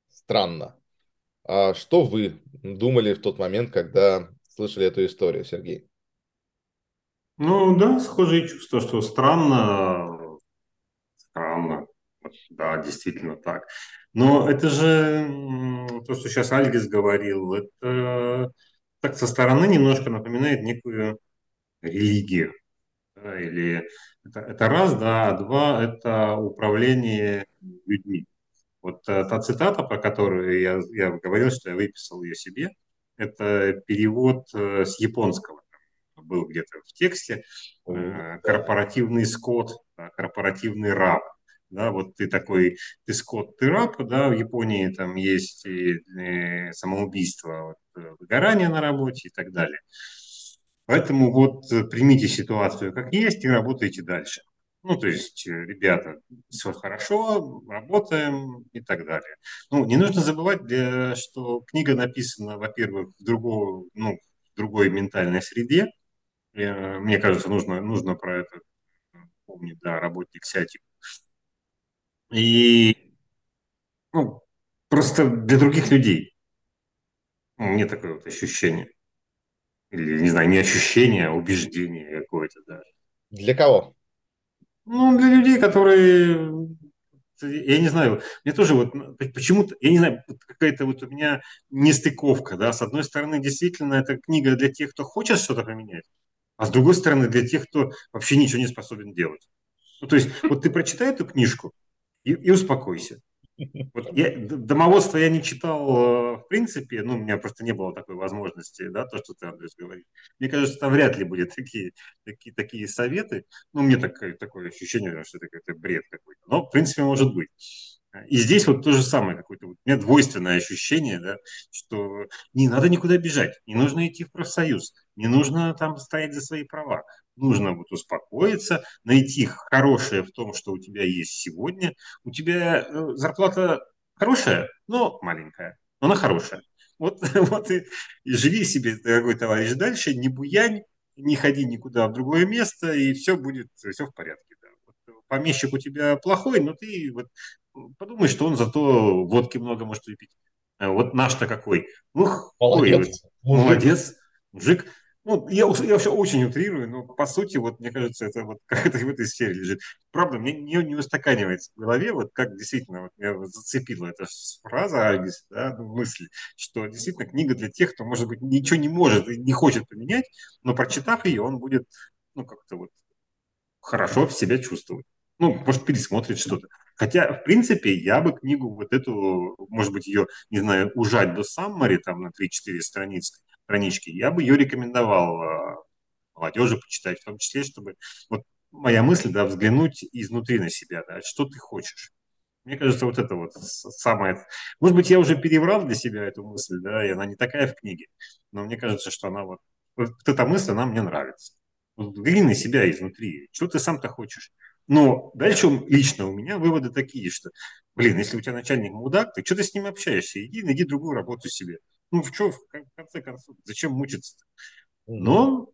странно. А что вы думали в тот момент, когда слышали эту историю, Сергей? Ну да, схожие чувства, что странно, странно, да, действительно так. Но это же то, что сейчас Альгис говорил, это так со стороны немножко напоминает некую религию. Да, или это, это раз, да, а два – это управление людьми. Вот э, та цитата, про которую я, я говорил, что я выписал ее себе, это перевод э, с японского. Был где-то в тексте э, корпоративный скот, корпоративный раб. Да, вот ты такой, ты скот, ты раб, да, в Японии там есть и, и самоубийство, вот, выгорание на работе и так далее. Поэтому вот примите ситуацию как есть и работайте дальше. Ну, то есть, э, ребята, все хорошо, работаем и так далее. Ну, не нужно забывать, для, что книга написана, во-первых, в, другого, ну, в другой ментальной среде. Э, мне кажется, нужно, нужно про это помнить, да, работник сятик. И ну, просто для других людей. Ну, мне такое вот ощущение. Или, не знаю, не ощущение, а убеждение какое-то даже. Для кого? Ну, для людей, которые, я не знаю, мне тоже вот почему-то, я не знаю, какая-то вот у меня нестыковка, да, с одной стороны, действительно, это книга для тех, кто хочет что-то поменять, а с другой стороны, для тех, кто вообще ничего не способен делать. Ну, то есть, вот ты прочитай эту книжку и, и успокойся. Вот я, домоводство я не читал э, в принципе, ну, у меня просто не было такой возможности, да, то, что ты, Андрес, говоришь. Мне кажется, там вряд ли будет [LAUGHS] такие, такие, такие советы. Ну, мне такое, такое ощущение, что это какой-то бред какой-то. Но, в принципе, может быть. И здесь вот то же самое какое-то. У меня двойственное ощущение, да, что не надо никуда бежать, не нужно идти в профсоюз, не нужно там стоять за свои права. Нужно вот успокоиться, найти хорошее в том, что у тебя есть сегодня. У тебя э, зарплата хорошая, но маленькая, но она хорошая. Вот, [LAUGHS] вот и, и живи себе, дорогой товарищ, дальше, не буянь, не ходи никуда в другое место, и все будет, все в порядке. Вот, помещик у тебя плохой, но ты вот подумай, что он зато водки много может выпить. А вот наш-то какой. Ух, молодец. Ой, молодец. Мужик. Ну, я, я вообще очень утрирую, но по сути, вот мне кажется, это вот [LAUGHS] как это в этой сфере лежит. Правда, мне не, не устаканивается в голове, вот как действительно вот меня зацепила эта фраза Альбис, да, ну, мысль, что действительно книга для тех, кто, может быть, ничего не может и не хочет поменять, но прочитав ее, он будет, ну, как-то вот хорошо себя чувствовать. Ну, может, пересмотрит что-то. Хотя, в принципе, я бы книгу вот эту, может быть, ее, не знаю, ужать до саммари, там, на 3-4 страницы, странички, я бы ее рекомендовал э, молодежи почитать, в том числе, чтобы, вот моя мысль, да, взглянуть изнутри на себя, да, что ты хочешь. Мне кажется, вот это вот самое... Может быть, я уже переврал для себя эту мысль, да, и она не такая в книге, но мне кажется, что она вот... Вот эта мысль, она мне нравится. взгляни на себя изнутри. Что ты сам-то хочешь? Но дальше лично у меня выводы такие, что, блин, если у тебя начальник мудак, ты что ты с ним общаешься? Иди, найди другую работу себе. Ну, в что, в конце концов, зачем мучиться-то? Но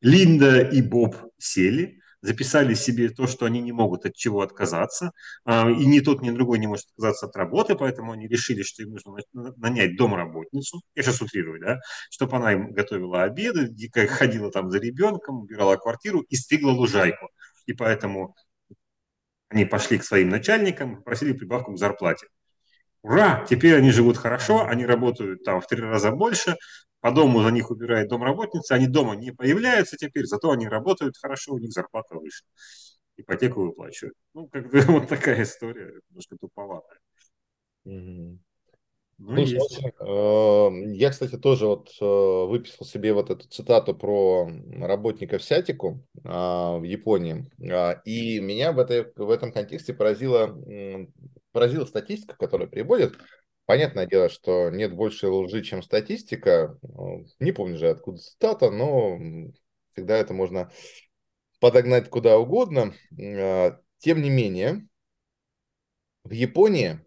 Линда и Боб сели, записали себе то, что они не могут от чего отказаться, а, и ни тот, ни другой не может отказаться от работы, поэтому они решили, что им нужно нанять домработницу, я сейчас утрирую, да, чтобы она им готовила обеды, ходила там за ребенком, убирала квартиру и стригла лужайку. И поэтому они пошли к своим начальникам, попросили прибавку к зарплате. Ура! Теперь они живут хорошо, они работают там в три раза больше, по дому за них убирает домработница, они дома не появляются теперь, зато они работают хорошо, у них зарплата выше. Ипотеку выплачивают. Ну, как бы [LAUGHS] вот такая история, немножко туповатая. Ну, Слушай, э, я, кстати, тоже вот э, выписал себе вот эту цитату про работника в Сятику а, в Японии, а, и меня в, этой, в этом контексте поразила, поразила статистика, которая приводит. Понятное дело, что нет больше лжи, чем статистика. Не помню же, откуда цитата, но всегда это можно подогнать куда угодно. А, тем не менее, в Японии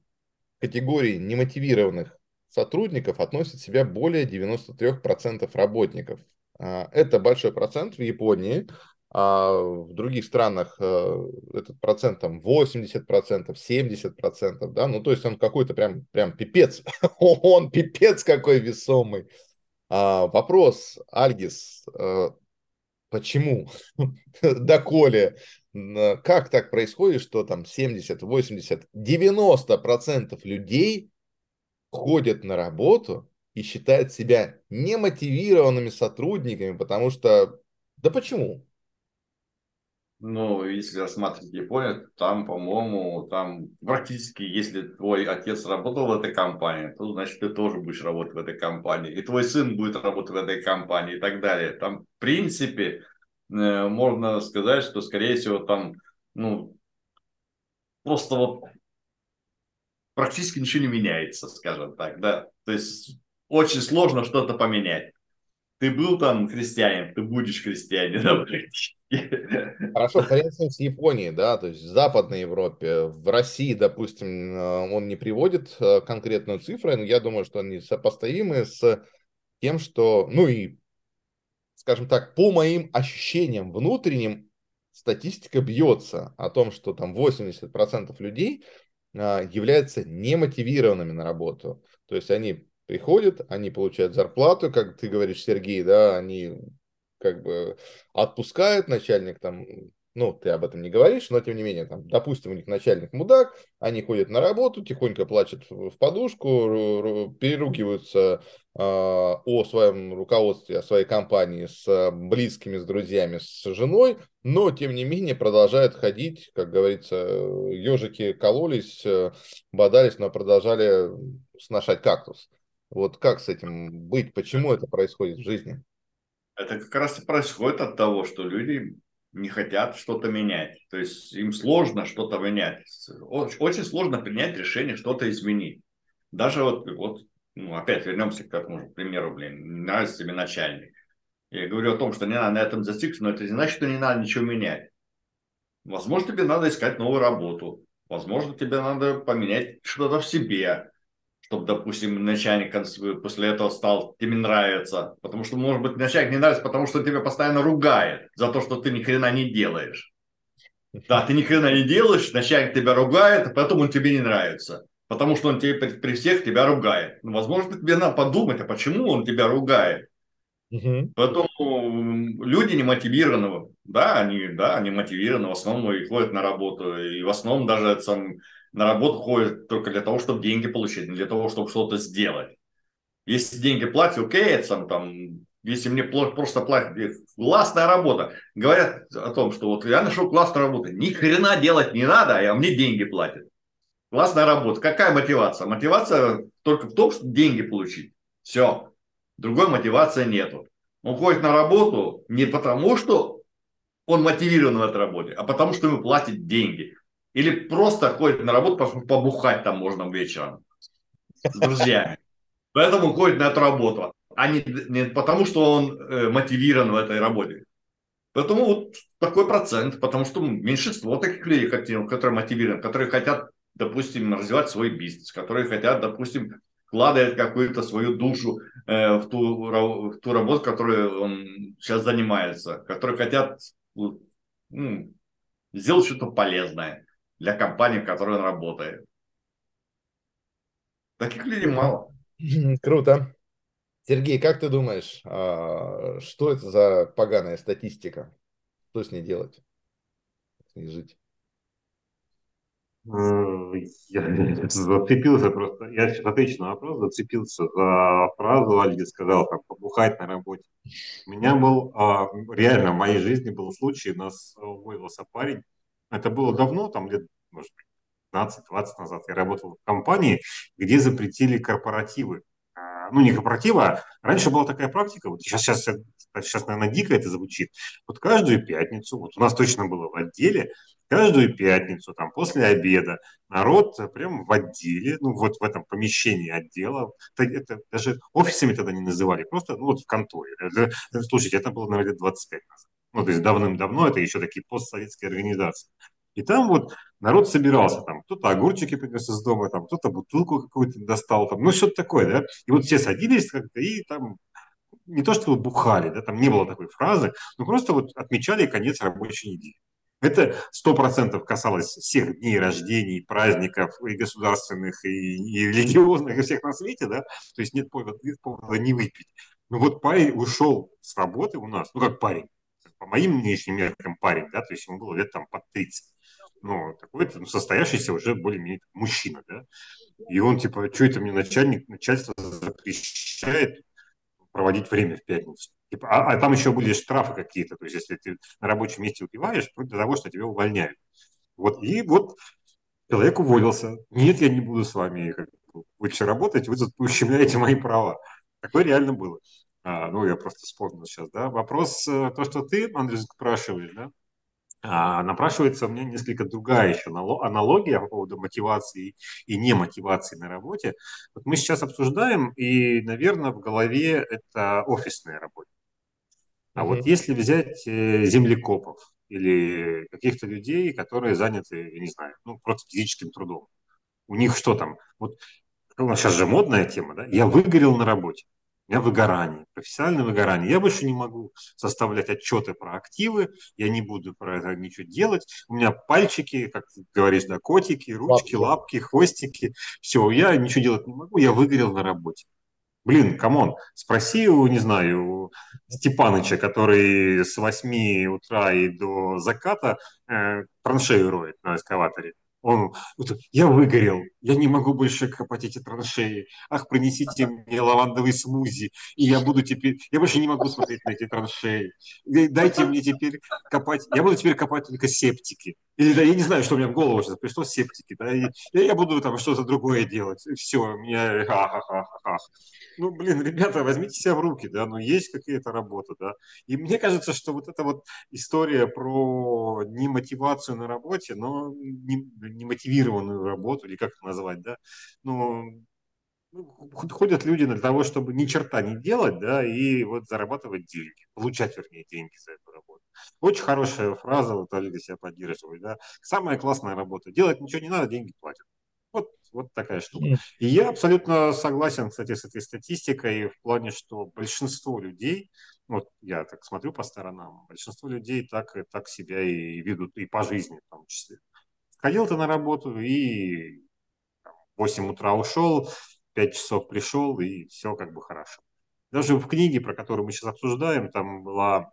категории немотивированных сотрудников относит в себя более 93% работников. А, это большой процент в Японии, а в других странах э, этот процент там 80%, 70%, да, ну то есть он какой-то прям, прям пипец, [LAUGHS] он пипец какой весомый. А, вопрос, Альгис, э, почему, [LAUGHS] доколе, как так происходит, что там 70, 80, 90 процентов людей ходят на работу и считают себя немотивированными сотрудниками, потому что, да почему? Ну, если рассматривать Японию, там, по-моему, там практически, если твой отец работал в этой компании, то значит ты тоже будешь работать в этой компании. И твой сын будет работать в этой компании и так далее. Там, в принципе, э, можно сказать, что, скорее всего, там, ну, просто вот практически ничего не меняется, скажем так, да. То есть очень сложно что-то поменять. Ты был там христианин, ты будешь христианином. Хорошо, хрен с Японии, да, то есть в Западной Европе, в России, допустим, э, он не приводит э, конкретную цифру, но я думаю, что они сопоставимы с тем, что, ну и, скажем так, по моим ощущениям внутренним, статистика бьется о том, что там 80% людей э, являются немотивированными на работу. То есть они приходят, они получают зарплату, как ты говоришь, Сергей, да, они как бы отпускают, начальник там, ну, ты об этом не говоришь, но тем не менее, там, допустим, у них начальник мудак, они ходят на работу, тихонько плачут в подушку, переругиваются э, о своем руководстве, о своей компании с близкими, с друзьями, с женой, но, тем не менее, продолжают ходить, как говорится, ежики кололись, э, бодались, но продолжали сношать кактус. Вот как с этим быть? Почему это происходит в жизни? Это как раз и происходит от того, что люди не хотят что-то менять. То есть им сложно что-то менять. Очень сложно принять решение что-то изменить. Даже вот, вот ну, опять вернемся к такому примеру, блин, не нравится тебе начальник. Я говорю о том, что не надо на этом зацикливаться, но это не значит, что не надо ничего менять. Возможно, тебе надо искать новую работу. Возможно, тебе надо поменять что-то в себе чтобы, допустим, начальник после этого стал тебе нравится. Потому что, может быть, начальник не нравится, потому что тебя постоянно ругает за то, что ты ни хрена не делаешь. Да, ты ни хрена не делаешь, начальник тебя ругает, а потом он тебе не нравится. Потому что он тебе при, при всех тебя ругает. Ну, возможно, тебе надо подумать, а почему он тебя ругает. Угу. Поэтому люди не мотивированы, да, они, да, они мотивированы, в основном и ходят на работу, и в основном даже это сам, на работу ходят только для того, чтобы деньги получить, не для того, чтобы что-то сделать. Если деньги платят, окей, это сам, там, если мне просто платят, классная работа. Говорят о том, что вот я нашел классную работу, ни хрена делать не надо, а мне деньги платят. Классная работа. Какая мотивация? Мотивация только в том, что деньги получить. Все. Другой мотивации нету. Он ходит на работу не потому, что он мотивирован в этой работе, а потому, что ему платят деньги. Или просто ходит на работу, потому что побухать там можно вечером с друзьями. Поэтому ходит на эту работу, а не, не потому, что он э, мотивирован в этой работе. Поэтому вот такой процент, потому что меньшинство таких людей, которые мотивированы, которые хотят, допустим, развивать свой бизнес, которые хотят, допустим, вкладывать какую-то свою душу э, в, ту, в ту работу, которой он сейчас занимается, которые хотят ну, сделать что-то полезное для компании, в которой он работает. Таких людей мало. Круто. Сергей, как ты думаешь, а, что это за поганая статистика? Что с ней делать? С ней жить? Э, я зацепился просто, я сейчас отвечу на вопрос, зацепился за фразу, Альги сказал, там, побухать на работе. У меня был, а, реально в моей жизни был случай, у нас уволился парень, это было давно, там лет, может быть, 15-20 назад я работал в компании, где запретили корпоративы. А, ну, не корпоративы, а раньше была такая практика, вот сейчас, сейчас, сейчас, наверное, дико это звучит. Вот каждую пятницу, вот у нас точно было в отделе, каждую пятницу, там, после обеда, народ прям в отделе, ну, вот в этом помещении отдела, это, это даже офисами тогда не называли, просто, ну, вот в конторе. Это, слушайте, это было, наверное, 25 назад ну, то есть давным-давно, это еще такие постсоветские организации. И там вот народ собирался, там кто-то огурчики принес из дома, там кто-то бутылку какую-то достал, там, ну что-то такое, да. И вот все садились как-то и там не то что бухали, да, там не было такой фразы, но просто вот отмечали конец рабочей недели. Это сто процентов касалось всех дней рождений, праздников и государственных, и, и религиозных, и всех на свете, да, то есть нет повода, нет повода не выпить. Ну вот парень ушел с работы у нас, ну как парень, по моим нынешним меркам парень, да, то есть ему было лет там под 30. Ну, такой-то ну, состоявшийся уже более-менее мужчина, да. И он, типа, что это мне начальник, начальство запрещает проводить время в пятницу. Типа, а, а там еще были штрафы какие-то, то есть если ты на рабочем месте убиваешь, вплоть до того, что тебя увольняют. Вот, и вот человек уволился. Нет, я не буду с вами как, больше работать, вы тут ущемляете мои права. Такое реально было. А, ну, я просто вспомнил сейчас, да. Вопрос, э, то, что ты, Андрей, спрашиваешь, да, а, напрашивается у меня несколько другая еще аналогия по поводу мотивации и немотивации на работе. Вот мы сейчас обсуждаем, и, наверное, в голове это офисная работа. А mm-hmm. вот если взять э, землекопов или каких-то людей, которые заняты, я не знаю, ну, просто физическим трудом, у них что там? Вот сейчас же модная тема, да? Я выгорел на работе меня выгорание, профессиональное выгорание. Я больше не могу составлять отчеты про активы, я не буду про это ничего делать. У меня пальчики, как ты говоришь, да, котики, ручки, лапки, лапки хвостики. Все, я ничего делать не могу, я выгорел на работе. Блин, come on, спроси у, не знаю, у Степаныча, который с 8 утра и до заката э, траншею роет на эскаваторе. Он, я выгорел, я не могу больше копать эти траншеи. Ах, принесите мне лавандовый смузи, и я буду теперь, я больше не могу смотреть на эти траншеи. Дайте мне теперь копать, я буду теперь копать только септики. Или да, я не знаю, что у меня в голову сейчас пришло, септики, да, и я буду там что-то другое делать. Все, меня, ха-ха-ха-ха. Ну, блин, ребята, возьмите себя в руки, да, ну, есть какая-то работа, да. И мне кажется, что вот эта вот история про немотивацию на работе, но не, немотивированную работу, или как это назвать, да, ну, ходят люди для того, чтобы ни черта не делать, да, и вот зарабатывать деньги, получать, вернее, деньги за эту работу. Очень хорошая фраза, вот Олега себя поддерживает, да. Самая классная работа. Делать ничего не надо, деньги платят. Вот, вот такая штука. И я абсолютно согласен, кстати, с этой статистикой в плане, что большинство людей, вот я так смотрю по сторонам, большинство людей так, так себя и ведут, и по жизни в том числе. Ходил ты на работу и в 8 утра ушел, 5 часов пришел, и все как бы хорошо. Даже в книге, про которую мы сейчас обсуждаем, там была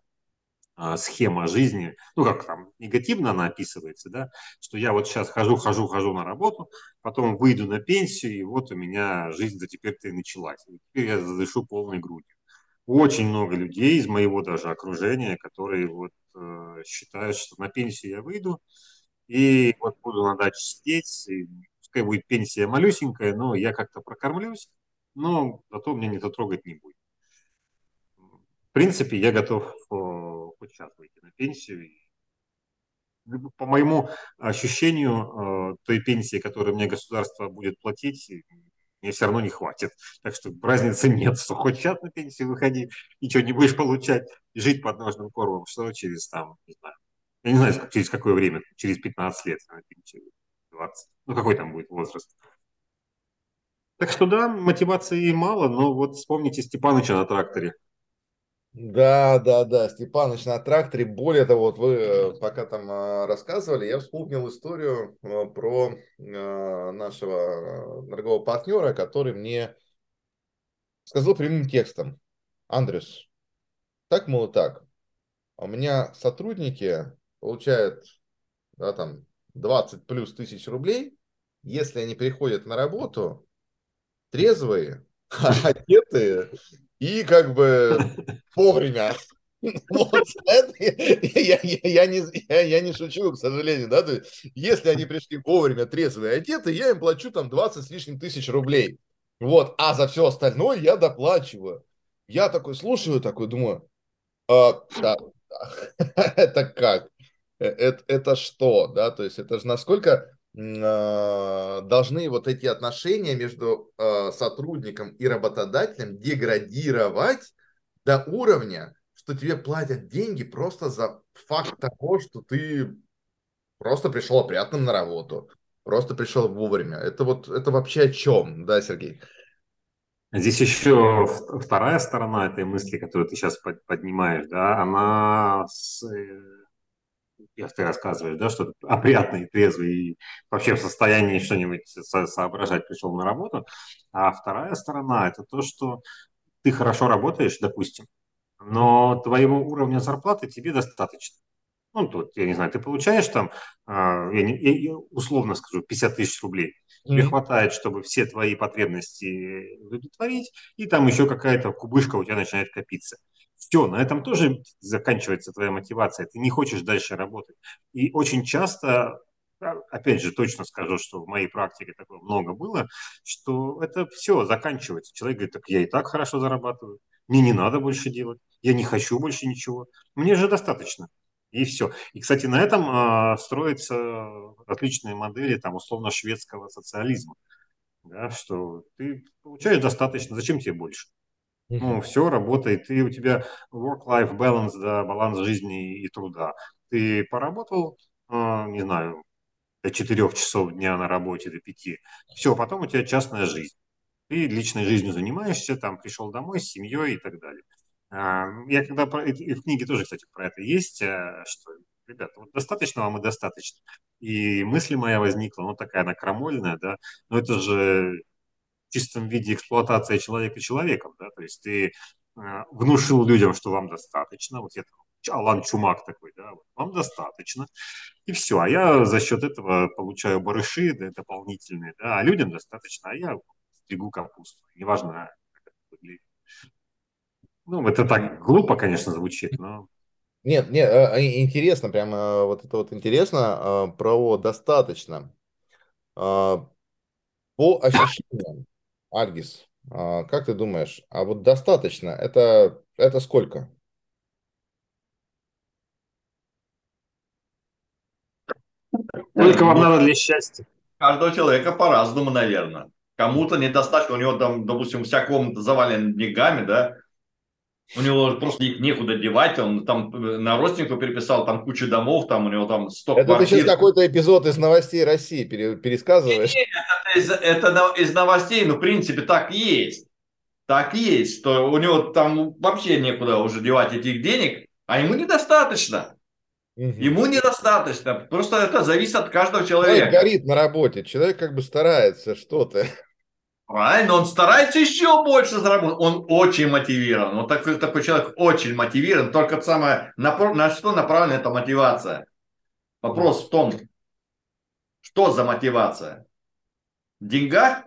схема жизни, ну как там негативно она описывается, да, что я вот сейчас хожу, хожу, хожу на работу, потом выйду на пенсию, и вот у меня жизнь-то теперь-то и началась. И теперь я задышу полной грудью. Очень много людей из моего даже окружения, которые вот э, считают, что на пенсию я выйду, и вот буду на даче сидеть, и пускай будет пенсия малюсенькая, но я как-то прокормлюсь, но зато меня никто трогать не будет. В принципе, я готов хоть сейчас выйти на пенсию. По моему ощущению, э, той пенсии, которую мне государство будет платить, мне все равно не хватит. Так что разницы [LAUGHS] нет, что хоть сейчас на пенсию выходи, ничего не будешь получать, жить под ножным кормом, что через там, не знаю, я не знаю, через какое время, через 15 лет, на пенсию, 20, ну какой там будет возраст. Так что да, мотивации мало, но вот вспомните Степаныча на тракторе. Да, да, да, Степаныч на тракторе. Более того, вот вы э, пока там э, рассказывали, я вспомнил историю э, про нашего дорогого партнера, который мне сказал прямым текстом. Андрюс, так, мол, так. У меня сотрудники получают да, там 20 плюс тысяч рублей, если они приходят на работу трезвые, [LAUGHS] одетые и как бы [LAUGHS] вовремя. Вот, это, я, я, я, не, я, я не шучу, к сожалению, да, то есть, если они пришли вовремя трезвые одеты, я им плачу там 20 с лишним тысяч рублей, вот, а за все остальное я доплачиваю. Я такой слушаю, такой думаю, а, да, [LAUGHS] это как? Это, это что, да, то есть это же насколько должны вот эти отношения между а, сотрудником и работодателем деградировать до уровня, что тебе платят деньги просто за факт того, что ты просто пришел опрятным на работу, просто пришел вовремя. Это вот, это вообще о чем, да, Сергей? Здесь еще вторая сторона этой мысли, которую ты сейчас поднимаешь, да, она с, я ты рассказываешь, да, что опрятный, трезвый и вообще в состоянии что-нибудь со соображать пришел на работу. А вторая сторона – это то, что ты хорошо работаешь, допустим, но твоего уровня зарплаты тебе достаточно. Ну, тут, я не знаю, ты получаешь там, а, я, не, я условно скажу, 50 тысяч рублей. Тебе mm хватает, чтобы все твои потребности удовлетворить, и там еще какая-то кубышка у тебя начинает копиться. Все, на этом тоже заканчивается твоя мотивация. Ты не хочешь дальше работать. И очень часто опять же, точно скажу, что в моей практике такое много было, что это все заканчивается. Человек говорит, так я и так хорошо зарабатываю, мне не надо больше делать, я не хочу больше ничего, мне же достаточно. И все. И, кстати, на этом а, строятся отличные модели там условно шведского социализма. Да, что ты получаешь достаточно, зачем тебе больше? Ну, все работает, и у тебя work-life balance, да, баланс жизни и труда. Ты поработал, а, не знаю, до 4 часов дня на работе, до 5. Все, потом у тебя частная жизнь. Ты личной жизнью занимаешься, там пришел домой с семьей и так далее. А, я когда и в книге тоже, кстати, про это есть, а, что, ребята, вот достаточно вам и достаточно. И мысль моя возникла, ну такая она крамольная, да, но это же чистом виде эксплуатация человека человеком, да, то есть ты а, внушил людям, что вам достаточно, вот я Алан Чумак такой, да, вот, вам достаточно, и все, а я за счет этого получаю барыши да, дополнительные, да, а людям достаточно, а я стригу капусту, неважно, как это выглядит. Ну, это так глупо, конечно, звучит, но... Нет, нет, а, а, интересно, прямо вот это вот интересно про достаточно. По ощущениям, Альгис, как ты думаешь, а вот достаточно, это, это сколько? Сколько вам надо для счастья? Каждого человека по-разному, наверное. Кому-то недостаточно, у него там, допустим, вся комната завалена деньгами, да, у него просто их некуда девать, он там э, на родственников переписал, там кучу домов, там у него там 100 Это квартир. ты сейчас какой-то эпизод из новостей России пересказываешь? Нет, это, из, это из новостей, но в принципе так и есть. Так и есть, что у него там вообще некуда уже девать этих денег, а ему недостаточно. Угу. Ему недостаточно. Просто это зависит от каждого человека. Человек горит на работе, человек как бы старается что-то. Правильно, он старается еще больше заработать. Он очень мотивирован. Вот такой, такой человек очень мотивирован. Только самое, на, на что направлена эта мотивация? Вопрос в том, что за мотивация? В деньгах?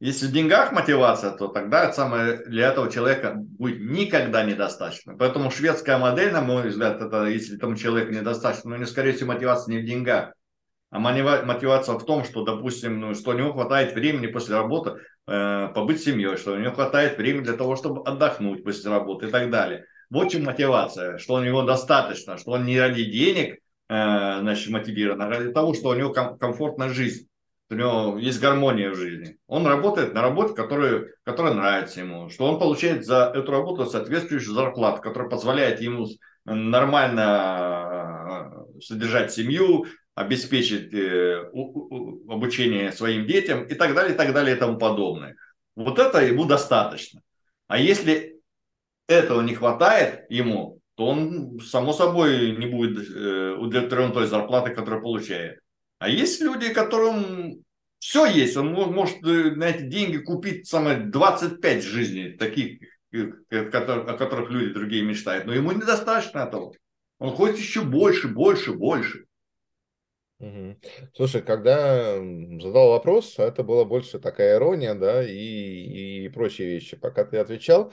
Если в деньгах мотивация, то тогда самое для этого человека будет никогда недостаточно. Поэтому шведская модель, на мой взгляд, это если этому человеку недостаточно, но не скорее всего мотивация не в деньгах, мотивация в том, что, допустим, ну, что у него хватает времени после работы э, побыть семьей, что у него хватает времени для того, чтобы отдохнуть после работы и так далее. Вот чем мотивация, что у него достаточно, что он не ради денег э, значит, мотивирован, а ради того, что у него ком- комфортная жизнь у него есть гармония в жизни. Он работает на работе, которая, которая нравится ему, что он получает за эту работу соответствующую зарплату, которая позволяет ему нормально э, содержать семью, обеспечить э, обучение своим детям и так далее, и так далее, и тому подобное. Вот это ему достаточно. А если этого не хватает ему, то он, само собой, не будет э, удовлетворен той зарплатой, которую получает. А есть люди, которым все есть. Он может на эти деньги купить самое 25 жизней, таких, о которых люди другие мечтают. Но ему недостаточно этого. Он хочет еще больше, больше, больше. Слушай, когда задал вопрос, это была больше такая ирония, да, и, и прочие вещи. Пока ты отвечал,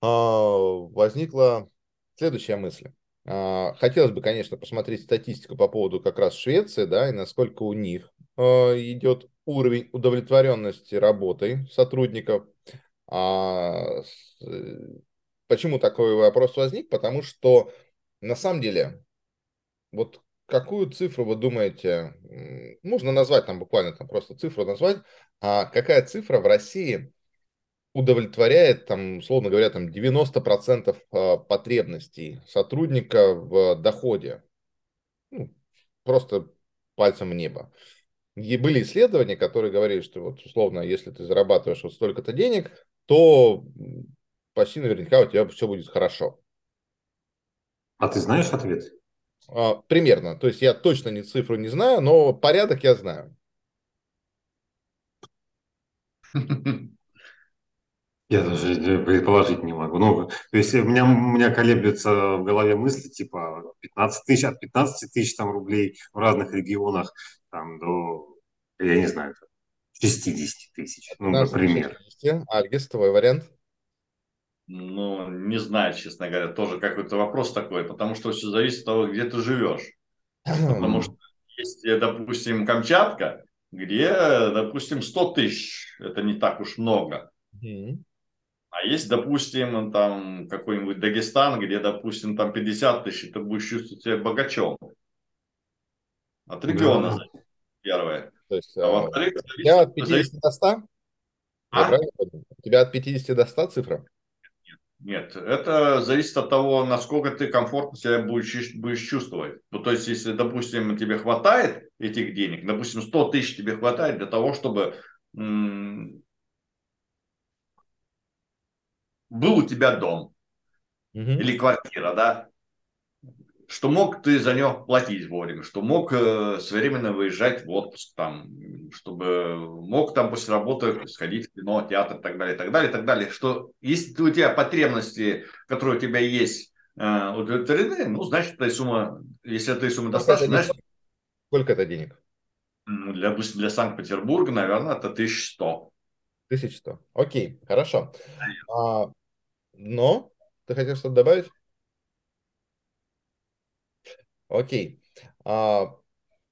а, возникла следующая мысль. А, хотелось бы, конечно, посмотреть статистику по поводу как раз Швеции, да, и насколько у них а, идет уровень удовлетворенности работой сотрудников. А, почему такой вопрос возник? Потому что на самом деле вот какую цифру вы думаете, можно назвать там буквально там просто цифру назвать, а какая цифра в России удовлетворяет, там, условно говоря, там 90% а, потребностей сотрудника в доходе? Ну, просто пальцем в небо. И были исследования, которые говорили, что вот условно, если ты зарабатываешь вот столько-то денег, то почти наверняка у тебя все будет хорошо. А ты знаешь ответ? А, примерно. То есть я точно не цифру не знаю, но порядок я знаю. Я даже предположить не могу. Ну, то есть у меня, у меня колеблется в голове мысли, типа 15 тысяч, от 15 тысяч там, рублей в разных регионах там, до, я не знаю, 60 тысяч, ну, например. 60. Альгис, твой вариант? Ну, не знаю, честно говоря, тоже какой-то вопрос такой, потому что все зависит от того, где ты живешь. [CLEARS THROAT] Потому что есть, допустим, Камчатка, где, допустим, 100 тысяч, это не так уж много. А есть, допустим, там какой-нибудь Дагестан, где, допустим, там 50 тысяч, ты будешь чувствовать себя богачом. От региона да. первое. То есть, а во-вторых, у тебя от 50 зависит... до 100? А? У тебя от 50 до 100 цифра? Нет, это зависит от того, насколько ты комфортно себя будешь, будешь чувствовать. Ну, то есть, если, допустим, тебе хватает этих денег, допустим, 100 тысяч тебе хватает для того, чтобы м- был у тебя дом угу. или квартира, да, что мог ты за него платить вовремя, что мог э, своевременно выезжать в отпуск, там, чтобы мог там после работы сходить в кино, театр и так далее, и так далее, и так далее. Что если у тебя потребности, которые у тебя есть, э, удовлетворены, ну, значит, эта сумма, если этой суммы достаточно, значит... Сколько это денег? Для, для Санкт-Петербурга, наверное, это 1100. 1100. Окей, хорошо. А, но ты хотел что-то добавить? Окей. А,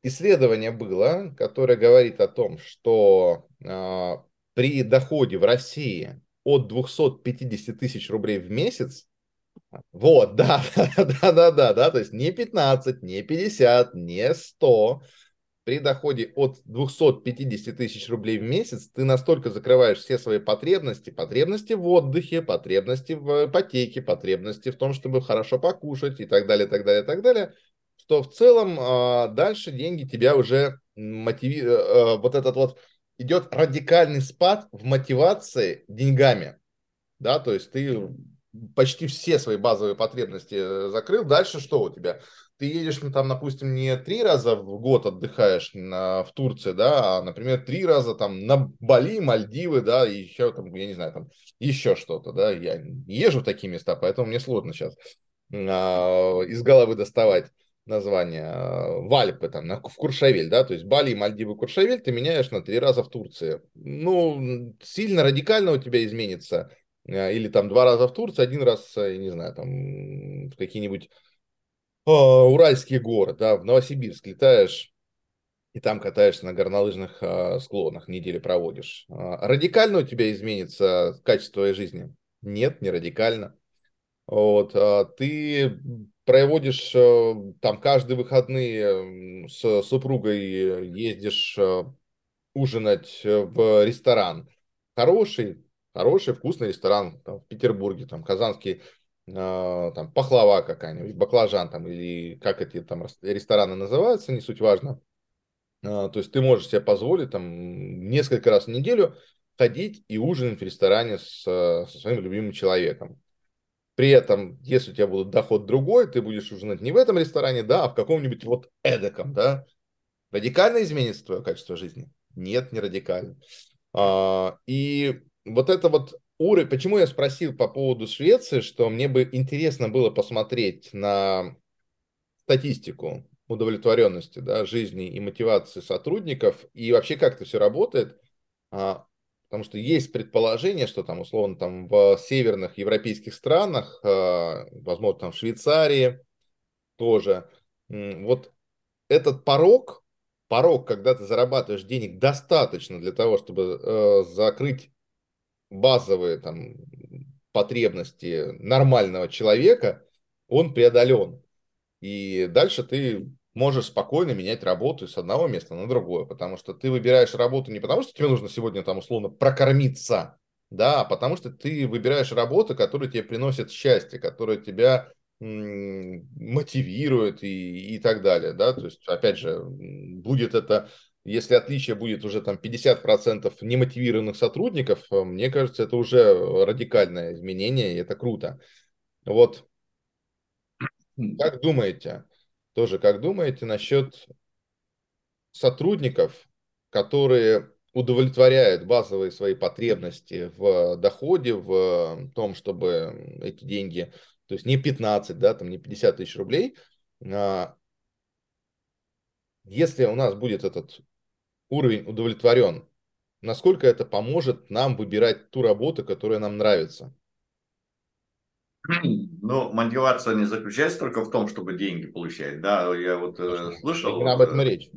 исследование было, которое говорит о том, что а, при доходе в России от 250 тысяч рублей в месяц, вот, [LAUGHS] да, да, да, да, да, то есть не 15, не 50, не 100, при доходе от 250 тысяч рублей в месяц ты настолько закрываешь все свои потребности, потребности в отдыхе, потребности в ипотеке, потребности в том, чтобы хорошо покушать и так далее, так далее, так далее, что в целом а, дальше деньги тебя уже мотивируют, э, э, вот этот вот идет радикальный спад в мотивации деньгами, да, то есть ты почти все свои базовые потребности э, закрыл, дальше что у тебя? Ты едешь, ну, там, допустим, не три раза в год отдыхаешь на, в Турции, да, а, например, три раза там на Бали, Мальдивы, да, и еще там, я не знаю, там еще что-то, да, я не езжу в такие места, поэтому мне сложно сейчас а, из головы доставать название, э, в Альпы, там, в Куршавель, да, то есть Бали, Мальдивы, Куршавель ты меняешь на три раза в Турции. Ну, сильно радикально у тебя изменится, э, или там два раза в Турции, один раз, э, я не знаю, там, в какие-нибудь э, Уральские горы, да, в Новосибирск летаешь, и там катаешься на горнолыжных э, склонах, неделю проводишь. Э, радикально у тебя изменится качество твоей жизни? Нет, не радикально. Вот, э, ты проводишь э, там каждые выходные с супругой, ездишь э, ужинать в ресторан. Хороший, хороший, вкусный ресторан там, в Петербурге, там, казанский, э, там, пахлава какая-нибудь, баклажан, там, или как эти там рестораны называются, не суть важно. То есть ты можешь себе позволить там несколько раз в неделю ходить и ужинать в ресторане с, со своим любимым человеком. При этом, если у тебя будет доход другой, ты будешь ужинать не в этом ресторане, да, а в каком-нибудь вот эдаком, да. Радикально изменится твое качество жизни? Нет, не радикально. А, и вот это вот уровень, почему я спросил по поводу Швеции, что мне бы интересно было посмотреть на статистику удовлетворенности да, жизни и мотивации сотрудников, и вообще как это все работает. А, Потому что есть предположение, что там, условно, там в северных европейских странах, а, возможно, там в Швейцарии тоже, вот этот порог, порог, когда ты зарабатываешь денег достаточно для того, чтобы э, закрыть базовые там потребности нормального человека, он преодолен. И дальше ты можешь спокойно менять работу с одного места на другое, потому что ты выбираешь работу не потому, что тебе нужно сегодня там условно прокормиться, да, а потому что ты выбираешь работу, которая тебе приносит счастье, которая тебя мотивирует и, и так далее, да, то есть, опять же, будет это, если отличие будет уже там 50% немотивированных сотрудников, мне кажется, это уже радикальное изменение, и это круто. Вот, [CLEARS THROAT] как думаете, тоже как думаете насчет сотрудников, которые удовлетворяет базовые свои потребности в доходе, в том, чтобы эти деньги, то есть не 15, да, там не 50 тысяч рублей, а если у нас будет этот уровень удовлетворен, насколько это поможет нам выбирать ту работу, которая нам нравится? Ну, мотивация не заключается только в том, чтобы деньги получать. Да, я вот э, слышал. Именно об этом э, речь.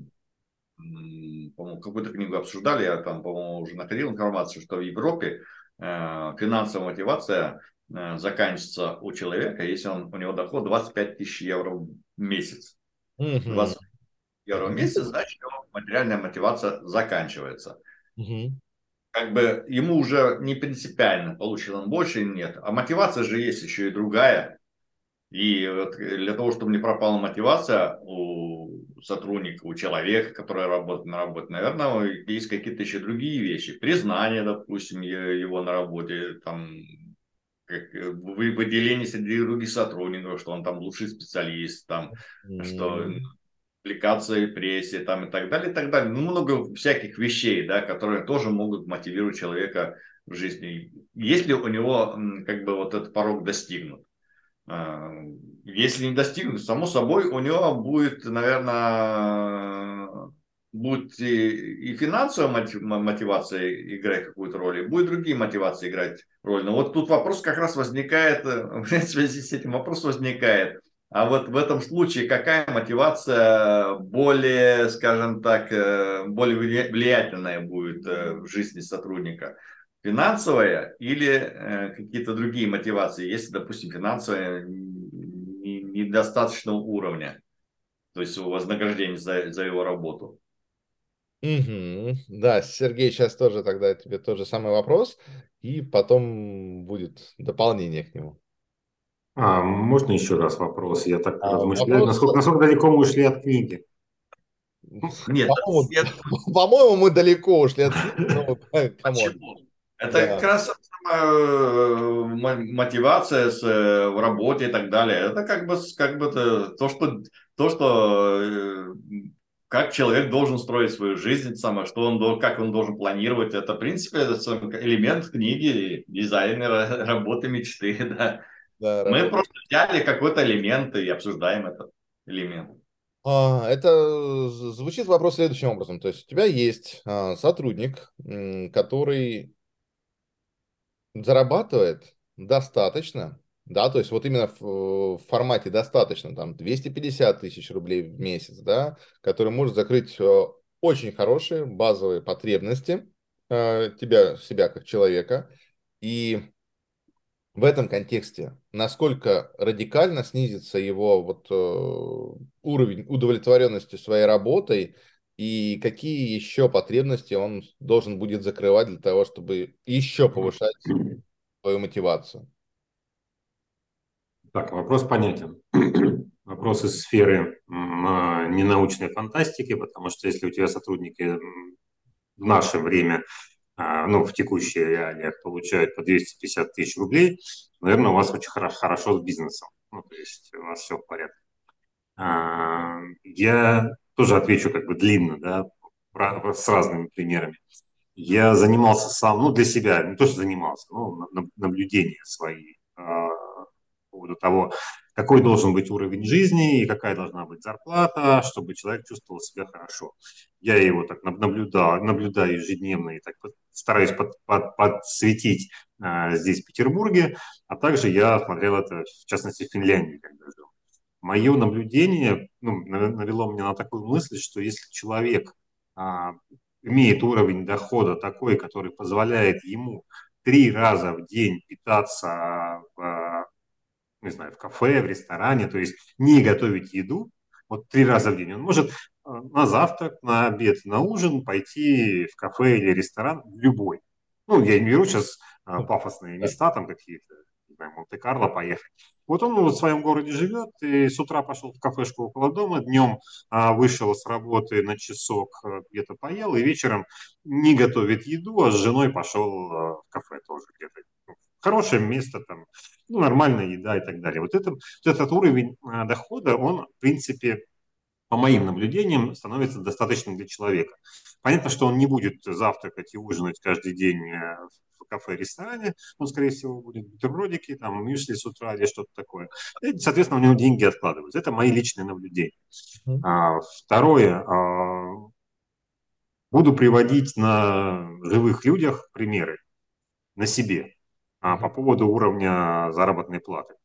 По-моему, какую-то книгу обсуждали, я там, по-моему, уже находил информацию, что в Европе э, финансовая мотивация э, заканчивается у человека, если он, у него доход 25 тысяч евро в месяц. Угу. 20 евро в месяц, значит, его материальная мотивация заканчивается. Угу как бы ему уже не принципиально, получил он больше или нет. А мотивация же есть еще и другая. И вот для того, чтобы не пропала мотивация у сотрудника, у человека, который работает на работе, наверное, есть какие-то еще другие вещи. Признание, допустим, его на работе, там, как выделение среди других сотрудников, что он там лучший специалист, там, mm-hmm. что публикации прессе там, и так далее, и так далее. Ну, много всяких вещей, да, которые тоже могут мотивировать человека в жизни. Если у него как бы вот этот порог достигнут. А, если не достигнут, само собой, у него будет, наверное, будет и, и финансовая мотивация играть какую-то роль, и будет другие мотивации играть роль. Но вот тут вопрос как раз возникает, [LAUGHS] в связи с этим вопрос возникает – а вот в этом случае какая мотивация более, скажем так, э, более влиятельная будет э, в жизни сотрудника? Финансовая или э, какие-то другие мотивации, если, допустим, финансовая недостаточного уровня, то есть вознаграждение за, за его работу? Угу. Да, Сергей, сейчас тоже тогда тебе тот же самый вопрос, и потом будет дополнение к нему. А, можно еще раз вопрос? Я так а, размышляю. Вопрос... Насколько, насколько далеко мы ушли от книги? Нет, по-моему, по мы далеко ушли от книги. Почему? Это да. как раз э, мотивация с, э, в работе и так далее. Это как бы, как бы то, что, то, что э, как человек должен строить свою жизнь, самое, что он, как он должен планировать. Это, в принципе, это элемент книги дизайнера, [LAUGHS] работы мечты. Да. Да, Мы просто взяли какой-то элемент и обсуждаем этот элемент. А, это звучит вопрос следующим образом. То есть у тебя есть а, сотрудник, который зарабатывает достаточно, да, то есть вот именно в, формате достаточно, там 250 тысяч рублей в месяц, да, который может закрыть а, очень хорошие базовые потребности тебя, себя как человека, и в этом контексте, насколько радикально снизится его вот, э, уровень удовлетворенности своей работой и какие еще потребности он должен будет закрывать для того, чтобы еще повышать свою мотивацию? Так, вопрос понятен. [CLEARS THROAT] Вопрос из сферы ненаучной фантастики, потому что если у тебя сотрудники в наше время а, ну, в текущих реалиях получают по 250 тысяч рублей, наверное, у вас очень хорошо с бизнесом. Ну, то есть у вас все в порядке. А, я тоже отвечу как бы длинно, да, с разными примерами. Я занимался сам, ну, для себя, не то, что занимался, но наблюдения свои а, по поводу того, какой должен быть уровень жизни и какая должна быть зарплата, чтобы человек чувствовал себя хорошо. Я его так наблюдаю, наблюдаю ежедневно и так стараюсь под, под, подсветить а, здесь, в Петербурге, а также я смотрел это, в частности, в Финляндии, когда жил. Мое наблюдение ну, навело меня на такую мысль, что если человек а, имеет уровень дохода такой, который позволяет ему три раза в день питаться в не знаю, в кафе, в ресторане, то есть не готовить еду, вот три раза в день. Он может э, на завтрак, на обед, на ужин пойти в кафе или ресторан, любой. Ну, я не беру сейчас а, пафосные места, там какие-то, не знаю, Монте-Карло поехать. Вот он в своем городе живет, и с утра пошел в кафешку около дома, днем а, вышел с работы на часок, э, где-то поел, и вечером не готовит еду, а с женой пошел а, в кафе тоже где-то хорошее место, там, ну, нормальная еда и так далее. Вот, это, вот этот уровень а, дохода, он, в принципе, по моим наблюдениям, становится достаточным для человека. Понятно, что он не будет завтракать и ужинать каждый день э, в кафе-ресторане, он, скорее всего, будет бутербродики, там, мюсли с утра или что-то такое. И, соответственно, у него деньги откладываются. Это мои личные наблюдения. А, второе. А, буду приводить на живых людях примеры, на себе, а, по поводу уровня заработной платы.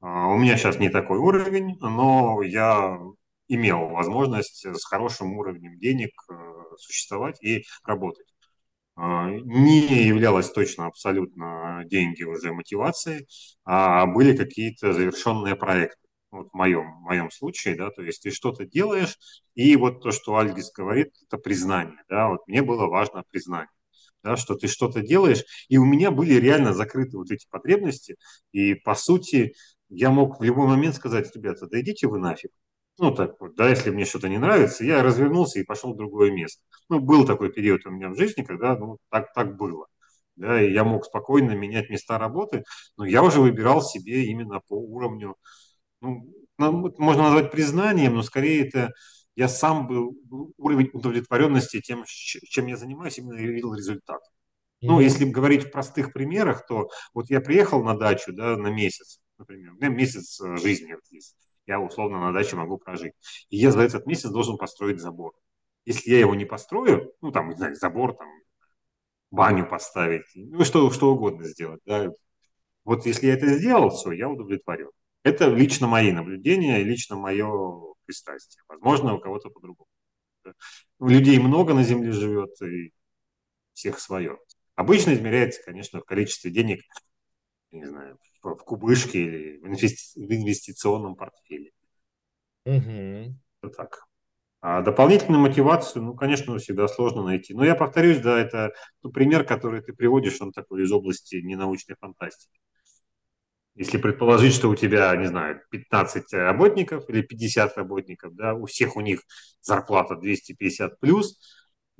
А, у меня сейчас не такой уровень, но я имел возможность с хорошим уровнем денег э, существовать и работать. А, не являлось точно абсолютно деньги уже мотивацией, а были какие-то завершенные проекты. Вот в моем, в моем случае, да, то есть ты что-то делаешь, и вот то, что Альгис говорит, это признание, да, вот мне было важно признание да, что ты что-то делаешь, и у меня были реально закрыты вот эти потребности, и по сути я мог в любой момент сказать, ребята, да идите вы нафиг. Ну, так вот, да, если мне что-то не нравится, я развернулся и пошел в другое место. Ну, был такой период у меня в жизни, когда, ну, так, так было. Да, и я мог спокойно менять места работы, но я уже выбирал себе именно по уровню, ну, можно назвать признанием, но скорее это я сам был, уровень удовлетворенности тем, чем я занимаюсь, именно видел результат. Ну, если говорить в простых примерах, то вот я приехал на дачу, да, на месяц, например, у меня месяц э, жизни вот здесь, я условно на даче могу прожить. И я за этот месяц должен построить забор. Если я его не построю, ну, там, не знаю, забор, там, баню поставить, ну, что, что угодно сделать, да, вот если я это сделал, все, я удовлетворен. Это лично мои наблюдения, лично мое пристрастие. Возможно, у кого-то по-другому. Людей много на Земле живет, и всех свое. Обычно измеряется, конечно, в количестве денег, не знаю, в кубышке или в инвестиционном портфеле. Угу. Вот так. А дополнительную мотивацию, ну, конечно, всегда сложно найти. Но я повторюсь, да, это ну, пример, который ты приводишь, он такой из области ненаучной фантастики. Если предположить, что у тебя, не знаю, 15 работников или 50 работников, да, у всех у них зарплата 250 плюс,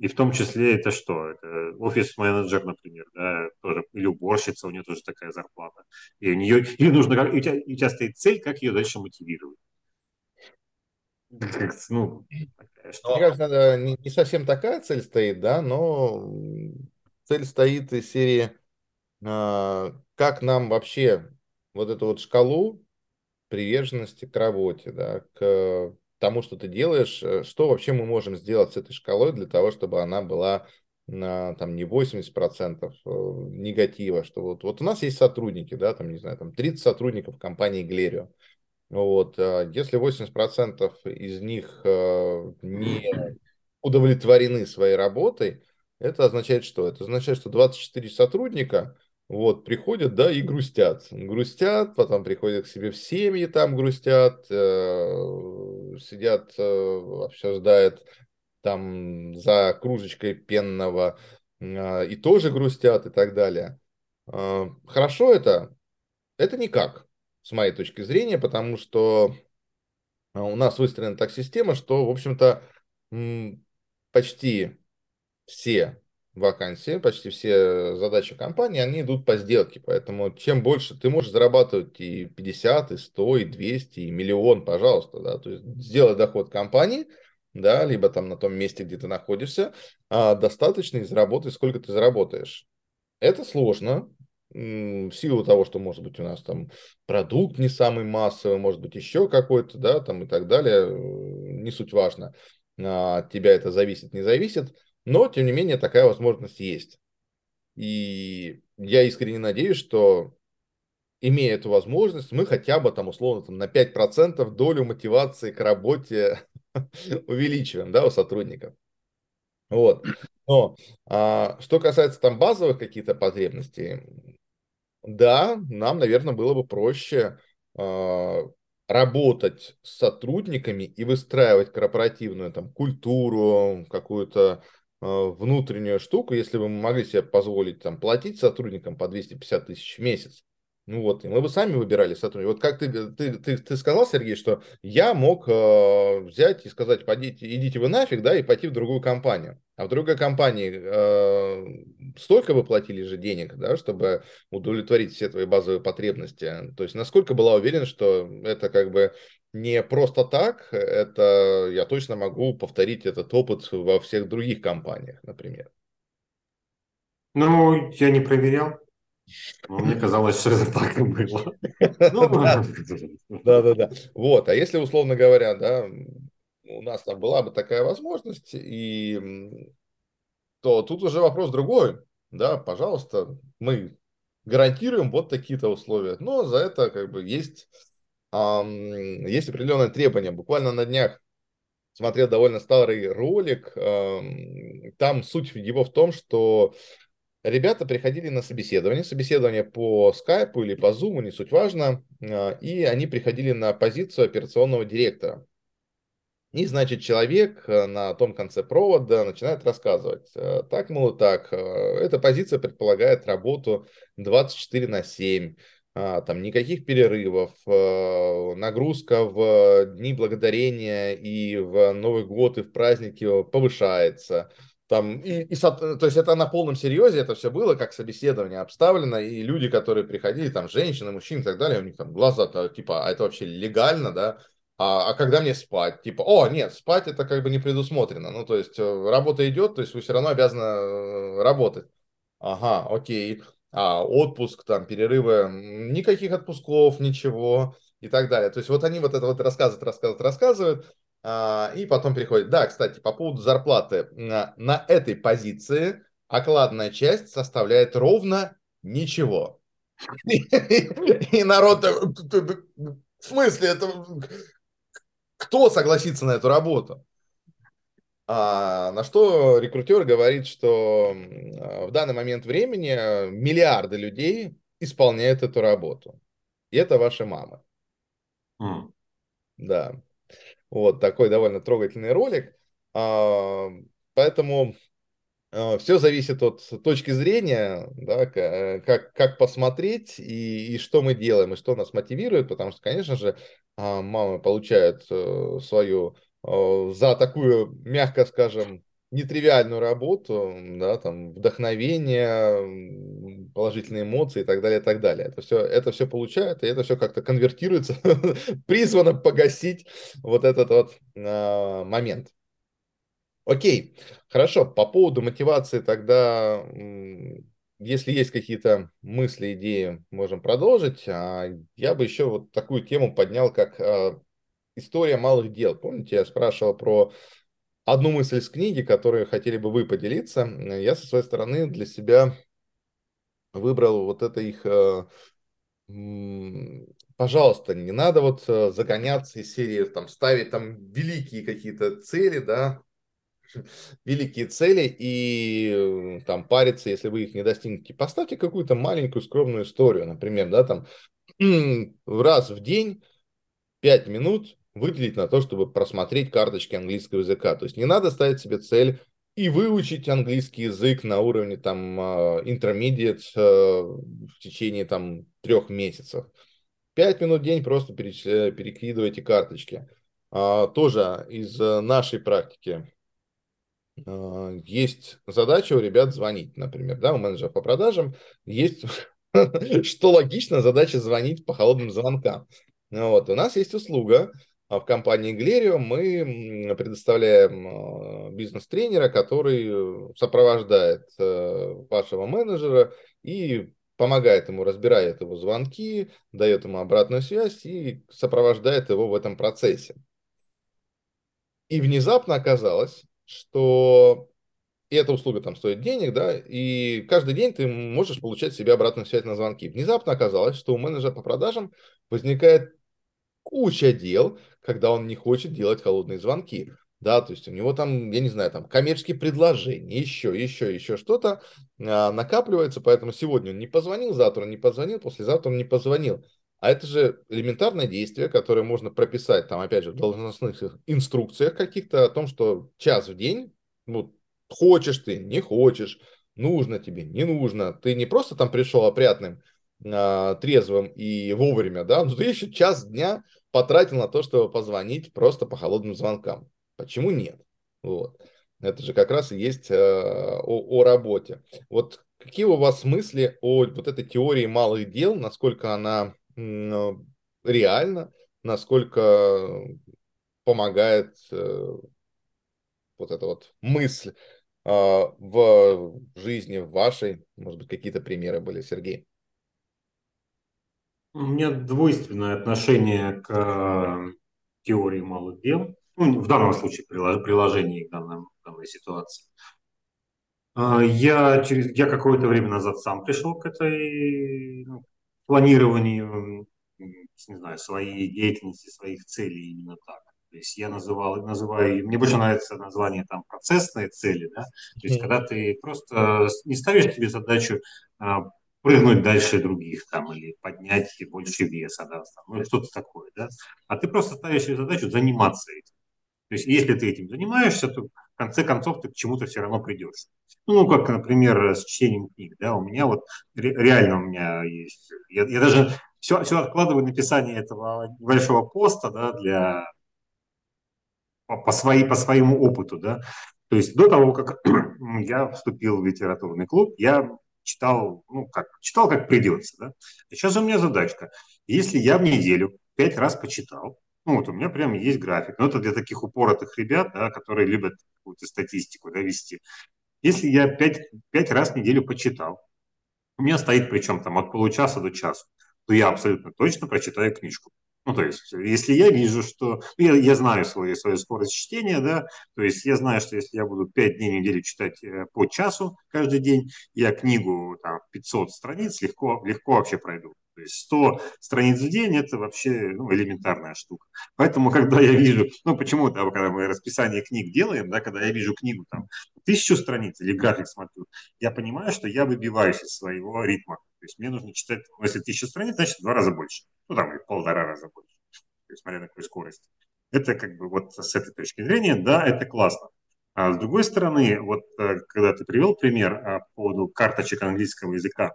и в том числе это что? Это офис-менеджер, например, да, тоже, или уборщица, у нее тоже такая зарплата. И у нее, или нужно, как, у тебя, у тебя стоит цель, как ее дальше мотивировать. ну, такая, что... Мне кажется, не, не совсем такая цель стоит, да, но цель стоит из серии, э, как нам вообще вот эту вот шкалу приверженности к работе, да, к тому, что ты делаешь, э, что вообще мы можем сделать с этой шкалой для того, чтобы она была на там не 80% э, негатива, что вот, вот у нас есть сотрудники, да, там, не знаю, там 30 сотрудников компании Глерио. Вот, а если 80% из них э, не удовлетворены своей работой, это означает что? Это означает, что 24 сотрудника вот, приходят, да, и грустят. Грустят, потом приходят к себе в семьи, там грустят, э, сидят, э, обсуждают там за кружечкой пенного э, и тоже грустят и так далее. Э, хорошо это? Это никак, с моей точки зрения, потому что у нас выстроена так система, что, в общем-то, почти все вакансии, почти все задачи компании, они идут по сделке. Поэтому чем больше ты можешь зарабатывать и 50, и 100, и 200, и миллион, пожалуйста. Да? То есть сделай доход компании, да, либо там на том месте, где ты находишься, а достаточно и заработай, сколько ты заработаешь. Это сложно, в силу того, что, может быть, у нас там продукт не самый массовый, может быть, еще какой-то, да, там и так далее, не суть важно. А, от тебя это зависит, не зависит. Но, тем не менее, такая возможность есть. И я искренне надеюсь, что имея эту возможность, мы хотя бы там условно там, на 5% долю мотивации к работе [LAUGHS] увеличиваем да, у сотрудников. Вот. Но а, что касается там базовых каких-то потребностей, да, нам, наверное, было бы проще а, работать с сотрудниками и выстраивать корпоративную там культуру, какую-то Э, внутреннюю штуку, если бы мы могли себе позволить там, платить сотрудникам по 250 тысяч в месяц, Ну вот, мы бы сами выбирали сотрудников. Вот как ты, ты, ты, ты сказал, Сергей, что я мог э, взять и сказать, пойдите, идите вы нафиг, да, и пойти в другую компанию. А в другой компании э, столько вы платили же денег, да, чтобы удовлетворить все твои базовые потребности. То есть насколько была уверена, что это как бы не просто так, это я точно могу повторить этот опыт во всех других компаниях, например. Ну, я не проверял. Но мне казалось, что это так и было. [LAUGHS] Ну, Да-да-да. Вот, а если, условно говоря, да, у нас там была бы такая возможность, и то тут уже вопрос другой. Да, пожалуйста, мы гарантируем вот такие-то условия. Но за это как бы есть, эм, есть определенные требования. Буквально на днях смотрел довольно старый ролик. Эм, там суть его в том, что Ребята приходили на собеседование, собеседование по скайпу или по зуму, не суть важно, а, и они приходили на позицию операционного директора. И, значит, человек э, на том конце провода начинает рассказывать. Э, так, мол, так, э, эта позиция предполагает работу 24 на 7, а, там никаких перерывов, нагрузка в дни благодарения и в Новый год и в праздники повышается – там, и, и, то есть это на полном серьезе это все было, как собеседование обставлено, и люди, которые приходили, там, женщины, мужчины и так далее, у них там глаза, типа, а это вообще легально, да? А, а когда мне спать? Типа, о, нет, спать это как бы не предусмотрено. Ну, то есть э, работа идет, то есть вы все равно обязаны э, работать. Ага, окей. А отпуск, там, перерывы, никаких отпусков, ничего и так далее. То есть вот они вот это вот рассказывают, рассказывают, рассказывают, и потом переходит. Да, кстати, по поводу зарплаты. На, этой позиции окладная часть составляет ровно ничего. [LAUGHS] И народ, в смысле, это кто согласится на эту работу? А, на что рекрутер говорит, что в данный момент времени миллиарды людей исполняют эту работу. И это ваши мамы. Mm. Да. Вот такой довольно трогательный ролик. А, поэтому а, все зависит от точки зрения, да, как, как посмотреть и, и что мы делаем, и что нас мотивирует, потому что, конечно же, а, мамы получают э, свою за такую, мягко скажем, нетривиальную работу, да, там, вдохновение, положительные эмоции и так далее, и так далее. Это все, это все получает, и это все как-то конвертируется, [LAUGHS] призвано погасить вот этот вот э, момент. Окей, хорошо, по поводу мотивации тогда, если есть какие-то мысли, идеи, можем продолжить. А я бы еще вот такую тему поднял, как э, история малых дел. Помните, я спрашивал про одну мысль из книги, которую хотели бы вы поделиться. Я со своей стороны для себя выбрал вот это их... Э, пожалуйста, не надо вот э, загоняться из серии, там, ставить там великие какие-то цели, да, [LAUGHS] великие цели и э, там париться, если вы их не достигнете. Поставьте какую-то маленькую скромную историю, например, да, там [CLEARS THROAT] раз в день 5 минут выделить на то, чтобы просмотреть карточки английского языка. То есть не надо ставить себе цель и выучить английский язык на уровне там а, intermediate а, в течение там трех месяцев. Пять минут в день просто э, перекидывайте карточки. А, тоже из нашей практики есть задача у ребят звонить, например, да, у менеджеров по продажам есть, [LAUGHS] что логично, задача звонить по холодным звонкам. Вот, у нас есть услуга, а в компании Глерио мы предоставляем а, бизнес-тренера, который э, сопровождает э, вашего менеджера и помогает ему, разбирает его звонки, дает ему обратную связь и сопровождает его в этом процессе. И внезапно оказалось, что и эта услуга там стоит денег, да, и каждый день ты можешь получать себе обратную связь на звонки. Внезапно оказалось, что у менеджера по продажам возникает куча дел, когда он не хочет делать холодные звонки. Да, то есть у него там, я не знаю, там коммерческие предложения, еще, еще, еще что-то а, накапливается, поэтому сегодня он не позвонил, завтра он не позвонил, послезавтра он не позвонил. А это же элементарное действие, которое можно прописать, там, опять же, в должностных инструкциях каких-то о том, что час в день, ну, хочешь ты, не хочешь, нужно тебе, не нужно. Ты не просто там пришел опрятным э, трезвым и вовремя, да, но ты еще час дня потратил на то, чтобы позвонить просто по холодным звонкам. Почему нет? Вот. Это же как раз и есть э, о, о работе. Вот какие у вас мысли о вот этой теории малых дел, насколько она э, реальна, насколько помогает э, вот эта вот мысль э, в жизни в вашей? Может быть, какие-то примеры были, Сергей? У меня двойственное отношение к э, теории малых дел ну, в данном случае приложении к данной, данной ситуации. А, я, через, я какое-то время назад сам пришел к этой ну, планированию не знаю, своей деятельности, своих целей именно так. То есть я называл, называю, мне больше нравится название там процессные цели, да, то есть когда ты просто не ставишь себе задачу а, прыгнуть дальше других там или поднять больше веса, да, там, ну что-то такое, да, а ты просто ставишь себе задачу заниматься этим. То есть, если ты этим занимаешься, то в конце концов ты к чему-то все равно придешь. Ну, как, например, с чтением книг. Да, у меня вот реально у меня есть... Я, я даже все, все откладываю написание этого большого поста да, для, по, по, своей, по своему опыту. Да. То есть до того, как [CLEARS THROAT] я вступил в литературный клуб, я читал, ну, как, читал как придется. Да. сейчас у меня задачка. Если я в неделю пять раз почитал, ну, вот у меня прям есть график. Но это для таких упоротых ребят, да, которые любят какую-то статистику да, вести. Если я пять, пять раз в неделю почитал, у меня стоит причем там от получаса до часа, то я абсолютно точно прочитаю книжку. Ну, то есть, если я вижу, что... Ну, я, я знаю свою, свою скорость чтения, да, то есть я знаю, что если я буду 5 дней в неделю читать э, по часу каждый день, я книгу там 500 страниц легко, легко вообще пройду. То есть 100 страниц в день – это вообще ну, элементарная штука. Поэтому, когда я вижу, ну, почему, да, когда мы расписание книг делаем, да, когда я вижу книгу там тысячу страниц или график смотрю, я понимаю, что я выбиваюсь из своего ритма. То есть мне нужно читать, ну, если тысяча страниц, значит, в два раза больше. Ну, там, или полтора раза больше. То есть, смотря на какую скорость. Это как бы вот с этой точки зрения, да, это классно. А с другой стороны, вот э, когда ты привел пример а, по поводу карточек английского языка,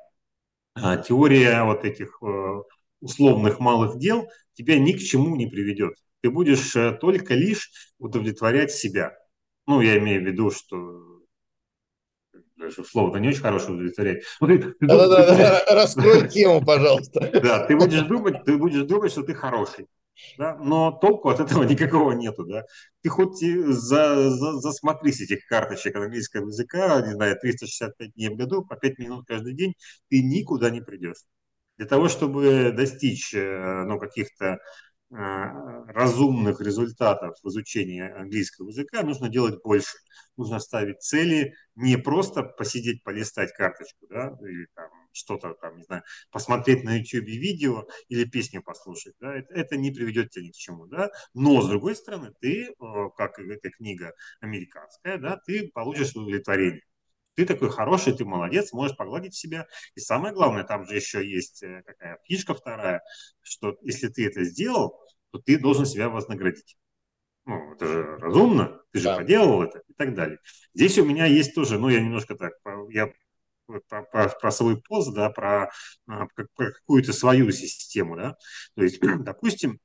теория вот этих э, условных малых дел тебя ни к чему не приведет. Ты будешь э, только лишь удовлетворять себя. Ну, я имею в виду, что даже слово-то не очень хорошее удовлетворять. Ну, ты, ты, да, да, да, раскрой тему, пожалуйста. Да, ты будешь думать, ты будешь думать, что ты хороший да, но толку от этого [LAUGHS] никакого нету, да. Ты хоть за, за, засмотрись этих карточек английского языка, не знаю, 365 дней в году, по 5 минут каждый день, ты никуда не придешь. Для того, чтобы достичь э, ну, каких-то э, разумных результатов в изучении английского языка, нужно делать больше. Нужно ставить цели, не просто посидеть, полистать карточку, да, или там что-то там, не знаю, посмотреть на YouTube видео или песню послушать, да, это, это не приведет тебя ни к чему, да, но с другой стороны, ты, э, как эта книга американская, да, ты получишь удовлетворение. Ты такой хороший, ты молодец, можешь погладить себя. И самое главное, там же еще есть э, такая фишка вторая, что если ты это сделал, то ты должен себя вознаградить. Ну, это же разумно, ты же да. поделал это и так далее. Здесь у меня есть тоже, ну, я немножко так, я про, про, про свой пост, да, про, а, про какую-то свою систему, да. То есть, [CLEARS THROAT] допустим,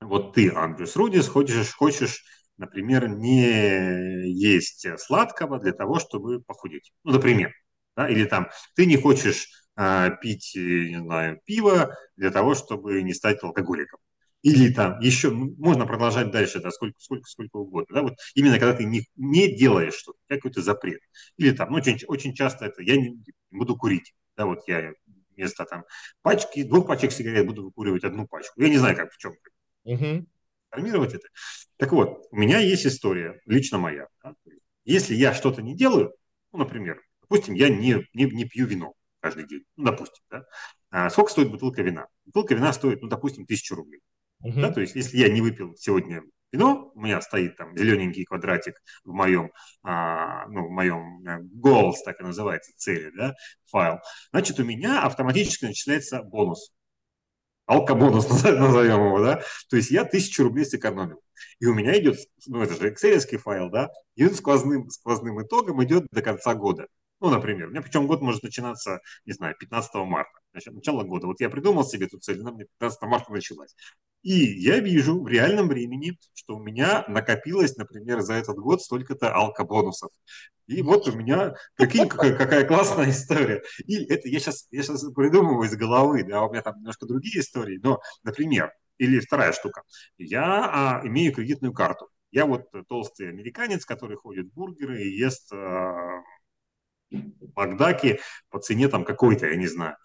вот ты, Андрюс Рудис, хочешь, хочешь, например, не есть сладкого для того, чтобы похудеть. Ну, например, да, или там ты не хочешь а, пить, не знаю, пиво для того, чтобы не стать алкоголиком или там еще, ну, можно продолжать дальше, да, сколько, сколько, сколько угодно, да, вот именно когда ты не, не делаешь что-то, какой-то запрет, или там, ну, очень, очень часто это, я не буду курить, да, вот я вместо там пачки, двух пачек сигарет буду выкуривать одну пачку, я не знаю, как в чем угу. формировать это. Так вот, у меня есть история, лично моя, да? если я что-то не делаю, ну, например, допустим, я не, не, не пью вино каждый день, ну, допустим, да, а сколько стоит бутылка вина? Бутылка вина стоит, ну, допустим, тысячу рублей. Угу. Да, то есть, если я не выпил сегодня вино, у меня стоит там зелененький квадратик в моем, а, ну, в моем э, goals, так и называется, цели, да, файл, значит, у меня автоматически начисляется бонус. Алкобонус [LAUGHS] назовем его, да. То есть я тысячу рублей сэкономил. И у меня идет, ну это же excel файл, да, идет сквозным, сквозным итогом идет до конца года. Ну, например, у меня причем год может начинаться, не знаю, 15 марта, значит, начало года. Вот я придумал себе эту цель, она мне 15 марта началась. И я вижу в реальном времени, что у меня накопилось, например, за этот год столько-то алкобонусов. И вот у меня, прикинь, какая, какая классная история. И это я сейчас, я сейчас придумываю из головы, да, у меня там немножко другие истории, но, например, или вторая штука, я а, имею кредитную карту. Я вот толстый американец, который ходит в бургеры и ест а, Макдаки по цене там какой-то, я не знаю.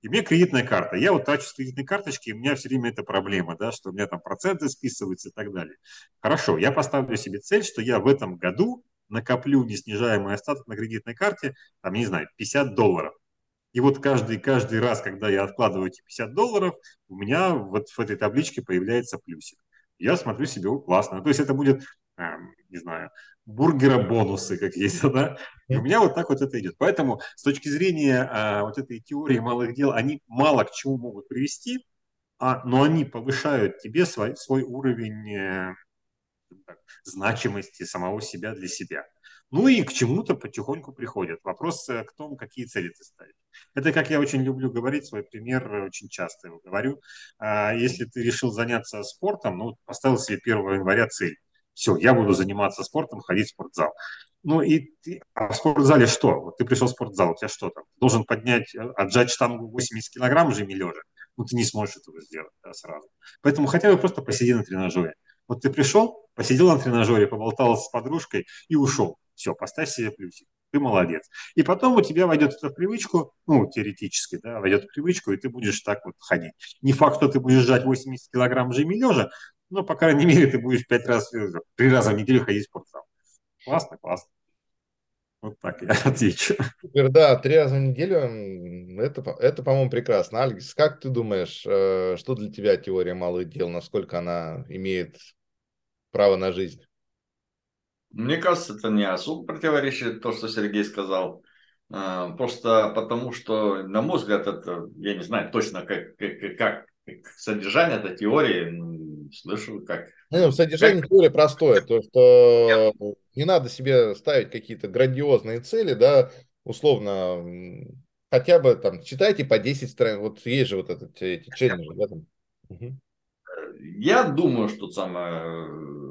И меня кредитная карта. Я вот трачу с кредитной карточки, и у меня все время эта проблема, да, что у меня там проценты списываются и так далее. Хорошо, я поставлю себе цель, что я в этом году накоплю неснижаемый остаток на кредитной карте, там, не знаю, 50 долларов. И вот каждый, каждый раз, когда я откладываю эти 50 долларов, у меня вот в этой табличке появляется плюсик. Я смотрю себе, классно. То есть это будет, эм, не знаю, бургера бонусы какие-то, да. И у меня вот так вот это идет. Поэтому с точки зрения а, вот этой теории малых дел, они мало к чему могут привести, а, но они повышают тебе свой, свой уровень э, так, значимости самого себя для себя. Ну и к чему-то потихоньку приходят. Вопрос э, к тому, какие цели ты ставишь. Это, как я очень люблю говорить, свой пример очень часто его говорю. А, если ты решил заняться спортом, ну, поставил себе 1 января цель все, я буду заниматься спортом, ходить в спортзал. Ну и ты, а в спортзале что? Вот ты пришел в спортзал, у тебя что там? Должен поднять, э, отжать штангу 80 килограмм жими лежа. Ну ты не сможешь этого сделать да, сразу. Поэтому хотя бы просто посиди на тренажере. Вот ты пришел, посидел на тренажере, поболтал с подружкой и ушел. Все, поставь себе плюсик. Ты молодец. И потом у тебя войдет это в привычку, ну, теоретически, да, войдет в привычку, и ты будешь так вот ходить. Не факт, что ты будешь сжать 80 килограмм жими лежа, ну, по крайней мере, ты будешь пять раз, э, три раза в неделю ходить в спортзал. Классно, классно. Вот так я [LAUGHS] отвечу. Супер, да, три раза в неделю, это, это по-моему, прекрасно. Алекс, как ты думаешь, э, что для тебя теория малых дел, насколько она имеет право на жизнь? Мне кажется, это не особо противоречит то, что Сергей сказал. Э, просто потому, что, на мой взгляд, это, я не знаю точно, как, как, как содержание этой теории, слышу, как... Ну, содержание как... теории простое, то, что не надо себе ставить какие-то грандиозные цели, да, условно, хотя бы там читайте по 10 страниц, вот есть же вот этот, эти челленджи, да, там. Угу. Я думаю, что самое,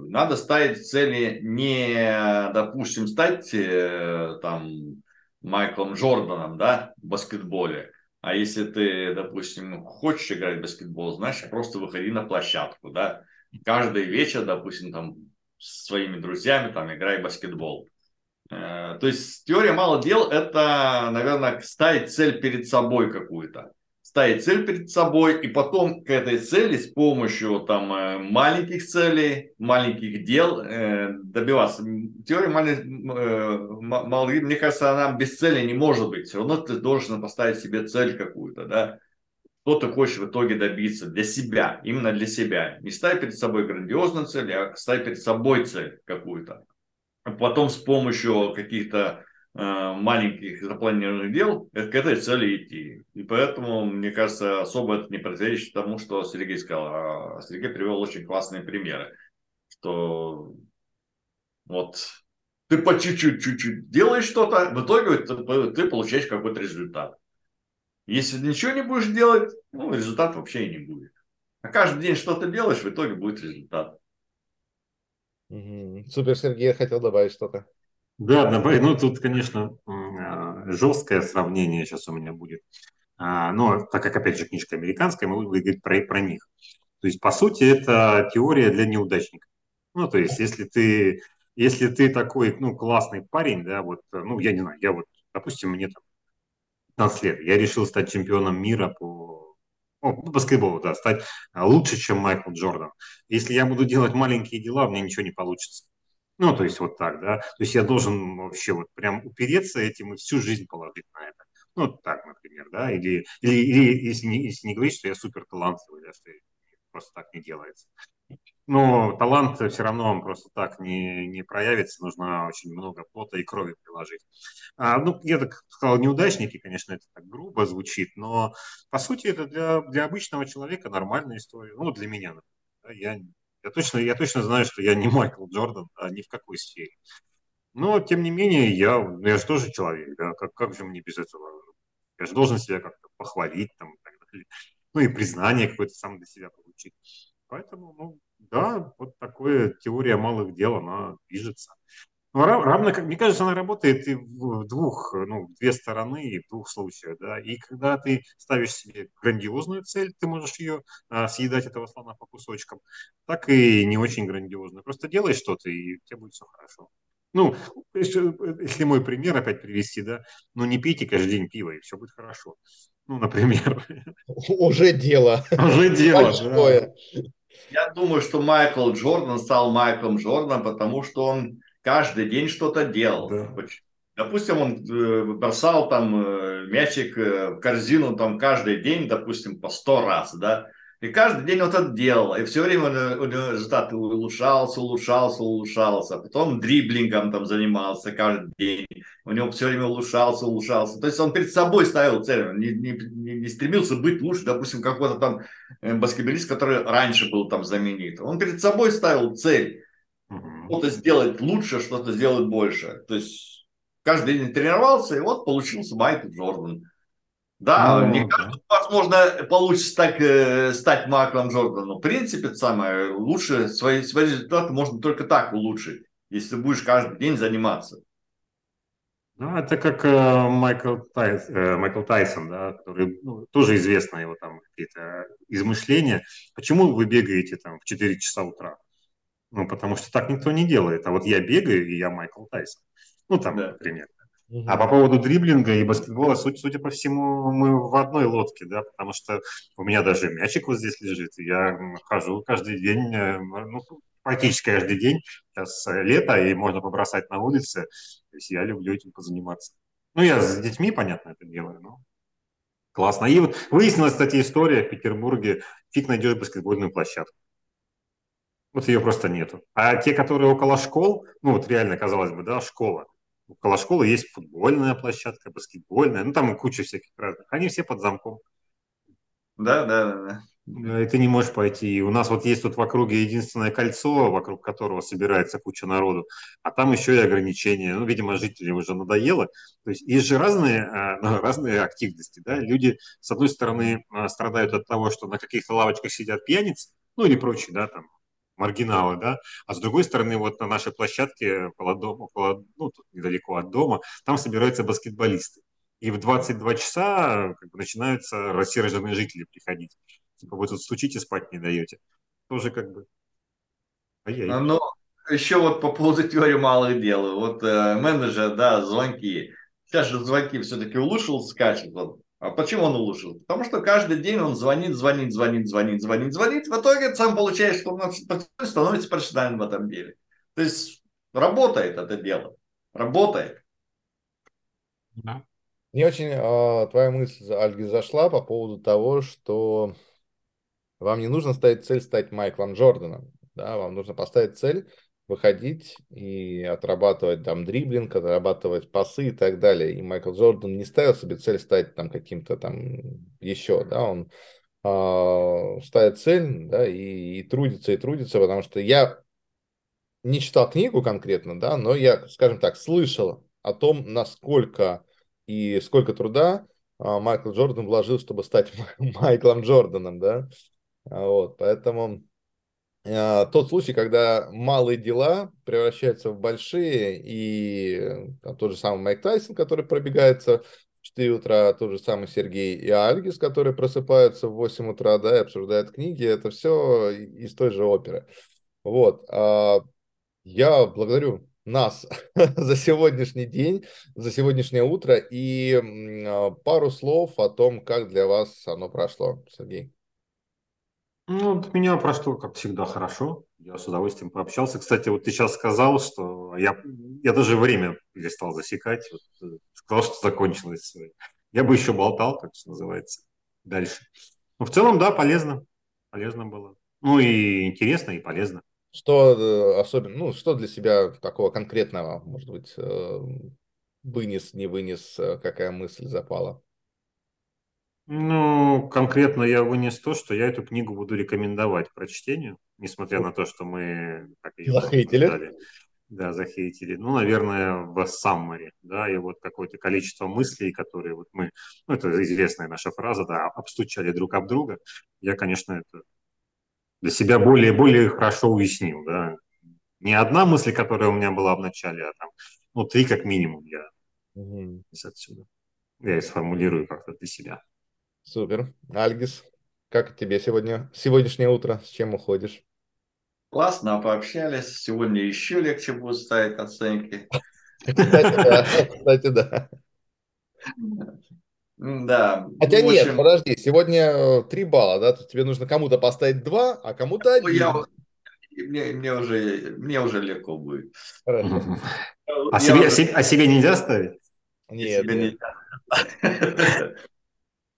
надо ставить цели не, допустим, стать э, там Майклом Джорданом, да, в баскетболе, а если ты, допустим, хочешь играть в баскетбол, значит, просто выходи на площадку, да. Каждый вечер, допустим, там с своими друзьями там играй в баскетбол. Э, то есть теория мало дел – это, наверное, ставить цель перед собой какую-то ставить цель перед собой и потом к этой цели с помощью там э, маленьких целей, маленьких дел э, добиваться. Теория маленьких, э, мне кажется, она без цели не может быть. Все равно ты должен поставить себе цель какую-то, да. Что ты хочешь в итоге добиться для себя, именно для себя. Не ставь перед собой грандиозную цель, а ставь перед собой цель какую-то. Потом с помощью каких-то маленьких запланированных дел к этой цели идти. И поэтому, мне кажется, особо это не противоречит тому, что Сергей сказал. А Сергей привел очень классные примеры, что вот ты по чуть-чуть, чуть-чуть делаешь что-то, в итоге ты получаешь какой-то результат. Если ничего не будешь делать, ну, результат вообще и не будет. А каждый день что-то делаешь, в итоге будет результат. Супер, Сергей, хотел добавить что-то. Да, добавить. Ну, тут, конечно, а, жесткое сравнение сейчас у меня будет. А, но так как, опять же, книжка американская, мы будем говорить про, про них. То есть, по сути, это теория для неудачников. Ну, то есть, если ты, если ты такой, ну, классный парень, да, вот, ну, я не знаю, я вот, допустим, мне там 15 лет, я решил стать чемпионом мира по по баскетболу, да, стать лучше, чем Майкл Джордан. Если я буду делать маленькие дела, у меня ничего не получится. Ну, то есть вот так, да. То есть я должен вообще вот прям упереться этим и всю жизнь положить на это. Ну, так, например, да. Или, или, или если, не, если не говорить, что я супер талантливый, да, что просто так не делается. Но талант все равно он просто так не, не проявится, нужно очень много пота и крови приложить. А, ну, я так сказал, неудачники, конечно, это так грубо звучит, но по сути это для, для обычного человека нормальная история. Ну, для меня, например. Да, я я точно, я точно знаю, что я не Майкл Джордан, а ни в какой сфере. Но, тем не менее, я, я же тоже человек, да, как, как же мне без этого? Я же должен себя как-то похвалить, там, и так далее. ну и признание какое-то сам для себя получить. Поэтому, ну, да, вот такая теория малых дел, она движется. Ну, равно, как мне кажется, она работает и в двух, ну, в две стороны, и в двух случаях, да. И когда ты ставишь себе грандиозную цель, ты можешь ее а, съедать этого слона по кусочкам, так и не очень грандиозную. Просто делай что-то, и у тебя будет все хорошо. Ну, если, если мой пример опять привести, да, ну не пейте каждый день пиво, и все будет хорошо. Ну, например. Уже дело. Уже дело, Большое. Да. Я думаю, что Майкл Джордан стал Майклом Джорданом, потому что он каждый день что-то делал. Да. Допустим, он э, бросал там э, мячик э, в корзину там каждый день, допустим, по сто раз, да. И каждый день он это делал. И все время у него результат улучшался, улучшался, улучшался. Потом дриблингом там занимался каждый день. У него все время улучшался, улучшался. То есть он перед собой ставил цель. Он не, не, не стремился быть лучше, допустим, какой-то там баскетболист, который раньше был там знаменит. Он перед собой ставил цель что-то сделать лучше, что-то сделать больше. То есть каждый день тренировался, и вот получился Майкл Джордан. Да, ну, не каждый, возможно, получится так э, стать Майклом Джорданом. В принципе, самое лучшее, свои, свои результаты можно только так улучшить, если будешь каждый день заниматься. Ну, это как э, Майкл, Тайс, э, Майкл Тайсон, да, который ну, тоже известно его там какие-то измышления. Почему вы бегаете там в 4 часа утра? Ну, потому что так никто не делает. А вот я бегаю, и я Майкл Тайсон. Ну, там, да. например. А по поводу дриблинга и баскетбола, судя, судя по всему, мы в одной лодке, да, потому что у меня даже мячик вот здесь лежит, и я хожу каждый день, э, ну, практически каждый день. Сейчас лето, и можно побросать на улице. То есть я люблю этим позаниматься. Ну, я с детьми, понятно, это делаю, но классно. И вот выяснилась, кстати, история в Петербурге, фиг найдешь баскетбольную площадку. Вот ее просто нету. А те, которые около школ, ну вот реально, казалось бы, да, школа. Около школы есть футбольная площадка, баскетбольная, ну там куча всяких разных. Они все под замком. Да, да, да. да. И ты не можешь пойти. У нас вот есть тут в округе единственное кольцо, вокруг которого собирается куча народу, а там еще и ограничения. Ну, видимо, жителям уже надоело. То есть есть же разные, а, ну, [LAUGHS] разные активности. Да? Люди, с одной стороны, а, страдают от того, что на каких-то лавочках сидят пьяницы, ну или прочие, да, там, маргиналы, да, а с другой стороны, вот на нашей площадке около дома, около, ну, тут недалеко от дома, там собираются баскетболисты. И в 22 часа как бы, начинаются рассерженные жители приходить. Типа вы тут стучите, спать не даете. Тоже как бы... Ай-яй. Ну, еще вот по поводу теории малых дел. Вот э, менеджер, да, звонки. Сейчас же звонки все-таки улучшился качество. А почему он улучшил? Потому что каждый день он звонит, звонит, звонит, звонит, звонит, звонит. В итоге сам получает, что он становится профессиональным в этом деле. То есть работает это дело. Работает. Да. Мне очень э, твоя мысль, Альги, зашла по поводу того, что вам не нужно ставить цель стать Майклом Джорданом. Да? Вам нужно поставить цель выходить и отрабатывать там дриблинг, отрабатывать пасы и так далее. И Майкл Джордан не ставил себе цель стать там каким-то там еще, да, он э, ставит цель, да, и, и трудится, и трудится, потому что я не читал книгу конкретно, да, но я, скажем так, слышал о том, насколько и сколько труда э, Майкл Джордан вложил, чтобы стать [LAUGHS] Майклом Джорданом, да, вот, поэтому а, тот случай, когда малые дела превращаются в большие, и там, тот же самый Майк Тайсон, который пробегается в 4 утра, тот же самый Сергей и Альгис, которые просыпаются в 8 утра, да, и обсуждают книги, это все из той же оперы. Вот. А, я благодарю нас [LAUGHS] за сегодняшний день, за сегодняшнее утро и а, пару слов о том, как для вас оно прошло, Сергей. Ну, от меня прошло, как всегда, хорошо. Я с удовольствием пообщался. Кстати, вот ты сейчас сказал, что я, я даже время перестал засекать. Вот, э, сказал, что закончилось. Я бы еще болтал, как что называется, дальше. Но в целом, да, полезно. Полезно было. Ну и интересно, и полезно. Что э, особенно, ну, что для себя такого конкретного, может быть, э, вынес, не вынес, какая мысль запала? Ну, конкретно я вынес то, что я эту книгу буду рекомендовать к прочтению, несмотря на то, что мы как обсуждали. да, захейтили. Ну, наверное, в Саммаре, да, и вот какое-то количество мыслей, которые вот мы, ну, это известная наша фраза, да, обстучали друг об друга. Я, конечно, это для себя более более хорошо уяснил, да. Не одна мысль, которая у меня была в начале, а там, ну, три как минимум я угу. из отсюда. Я и сформулирую как-то для себя. Супер. Альгис, как тебе сегодня, сегодняшнее утро? С чем уходишь? Классно, пообщались. Сегодня еще легче будет ставить оценки. Кстати, да. [LAUGHS] Да. Хотя общем... нет, подожди, сегодня 3 балла, да? Тут тебе нужно кому-то поставить 2, а кому-то 1. Я, мне, мне, уже, мне уже легко будет. Хорошо. А себе, уже... а себе нельзя ставить? Нет. Себе нет. нельзя. [LAUGHS]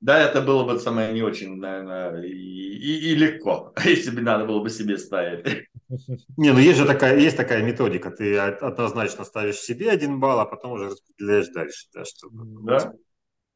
Да, это было бы самое не очень, наверное, и, и, и легко, [LAUGHS] если бы надо было бы себе ставить. [LAUGHS] Не, ну есть же такая, есть такая методика. Ты однозначно ставишь себе один балл, а потом уже распределяешь дальше. Да, чтобы... да?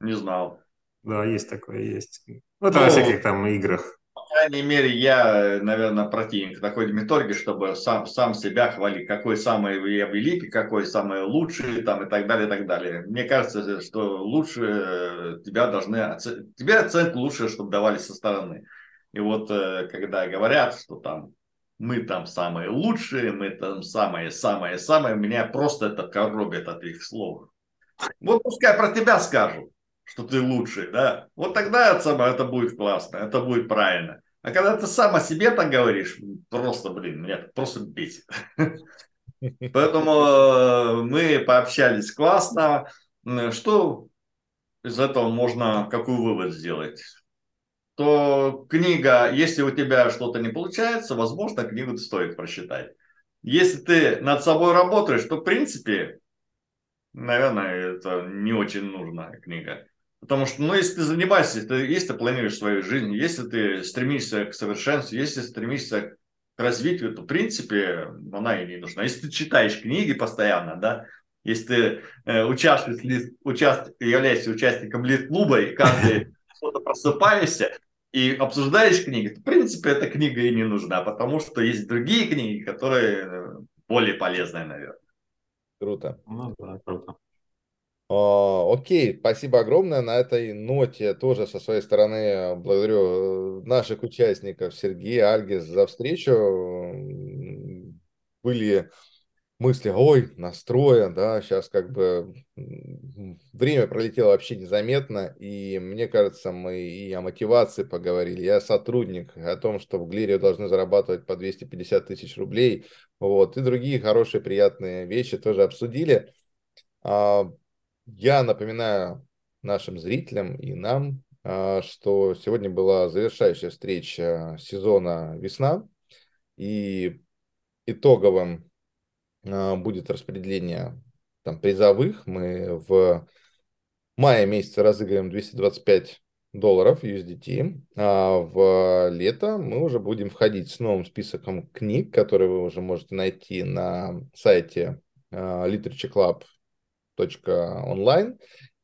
Не знал. Да, есть такое, есть. Ну, это ну, во всяких там играх. По крайней мере, я, наверное, противник такой методики, чтобы сам, сам себя хвалить, какой самый я великий, какой самый лучший, там, и так далее, и так далее. Мне кажется, что лучше э, тебя должны оценить, тебе оценку лучше, чтобы давали со стороны. И вот, э, когда говорят, что там мы там самые лучшие, мы там самые-самые-самые, меня просто это коробит от их слов. Вот пускай про тебя скажут что ты лучший, да, вот тогда это, самое, это будет классно, это будет правильно. А когда ты сам о себе так говоришь, просто, блин, меня просто бесит. [LAUGHS] Поэтому э, мы пообщались классно. Что из этого можно, какой вывод сделать? То книга, если у тебя что-то не получается, возможно, книгу стоит прочитать. Если ты над собой работаешь, то, в принципе, наверное, это не очень нужная книга. Потому что, ну, если ты занимаешься, если, если ты планируешь свою жизнь, если ты стремишься к совершенству, если стремишься к развитию, то, в принципе, она и не нужна. Если ты читаешь книги постоянно, да, если ты э, участвуешь, участ, являешься участником лид-клуба и каждый [LAUGHS] что-то просыпаешься и обсуждаешь книги, то, в принципе, эта книга и не нужна, потому что есть другие книги, которые э, более полезные, наверное. Круто. Ну, да, круто. Окей, спасибо огромное. На этой ноте тоже со своей стороны благодарю э, наших участников Сергея, Альгис за встречу. Были мысли, ой, настроя, да, сейчас как бы время пролетело вообще незаметно, и мне кажется, мы и о мотивации поговорили, я сотрудник, о том, что в Глире должны зарабатывать по 250 тысяч рублей, вот, и другие хорошие, приятные вещи тоже обсудили. А, я напоминаю нашим зрителям и нам, а, что сегодня была завершающая встреча сезона «Весна», и итоговым а, будет распределение там, призовых. Мы в мае месяце разыграем 225 долларов USDT, а в лето мы уже будем входить с новым списком книг, которые вы уже можете найти на сайте Literature Club онлайн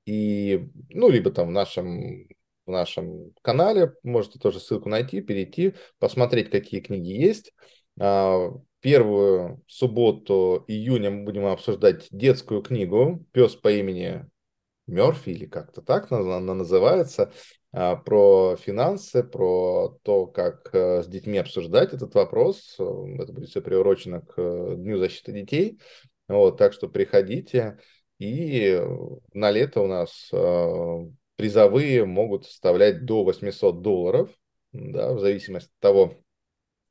и, ну, либо там в нашем, в нашем канале, можете тоже ссылку найти, перейти, посмотреть, какие книги есть. А, первую субботу июня мы будем обсуждать детскую книгу «Пес по имени Мерфи» или как-то так она называется, а, про финансы, про то, как э, с детьми обсуждать этот вопрос. Это будет все приурочено к э, Дню защиты детей. Вот, так что приходите. И на лето у нас э, призовые могут составлять до 800 долларов, да, в зависимости от того,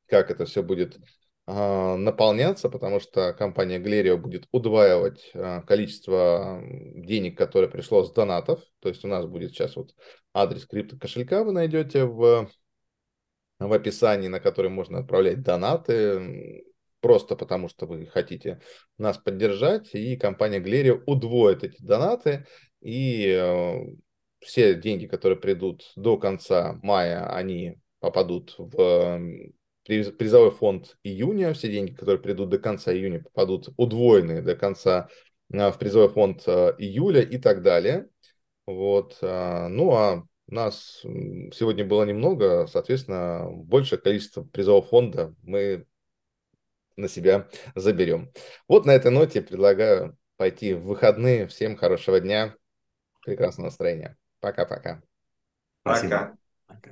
как это все будет э, наполняться, потому что компания Галерио будет удваивать э, количество денег, которое пришло с донатов. То есть у нас будет сейчас вот адрес крипто-кошелька вы найдете в, в описании, на который можно отправлять донаты просто потому, что вы хотите нас поддержать, и компания Глерия удвоит эти донаты, и э, все деньги, которые придут до конца мая, они попадут в призовой фонд июня, все деньги, которые придут до конца июня, попадут удвоенные до конца э, в призовой фонд э, июля и так далее. Вот. Ну, а нас сегодня было немного, соответственно, большее количество призового фонда мы на себя заберем. Вот на этой ноте предлагаю пойти в выходные. Всем хорошего дня, прекрасного настроения. Пока-пока. Пока. Пока.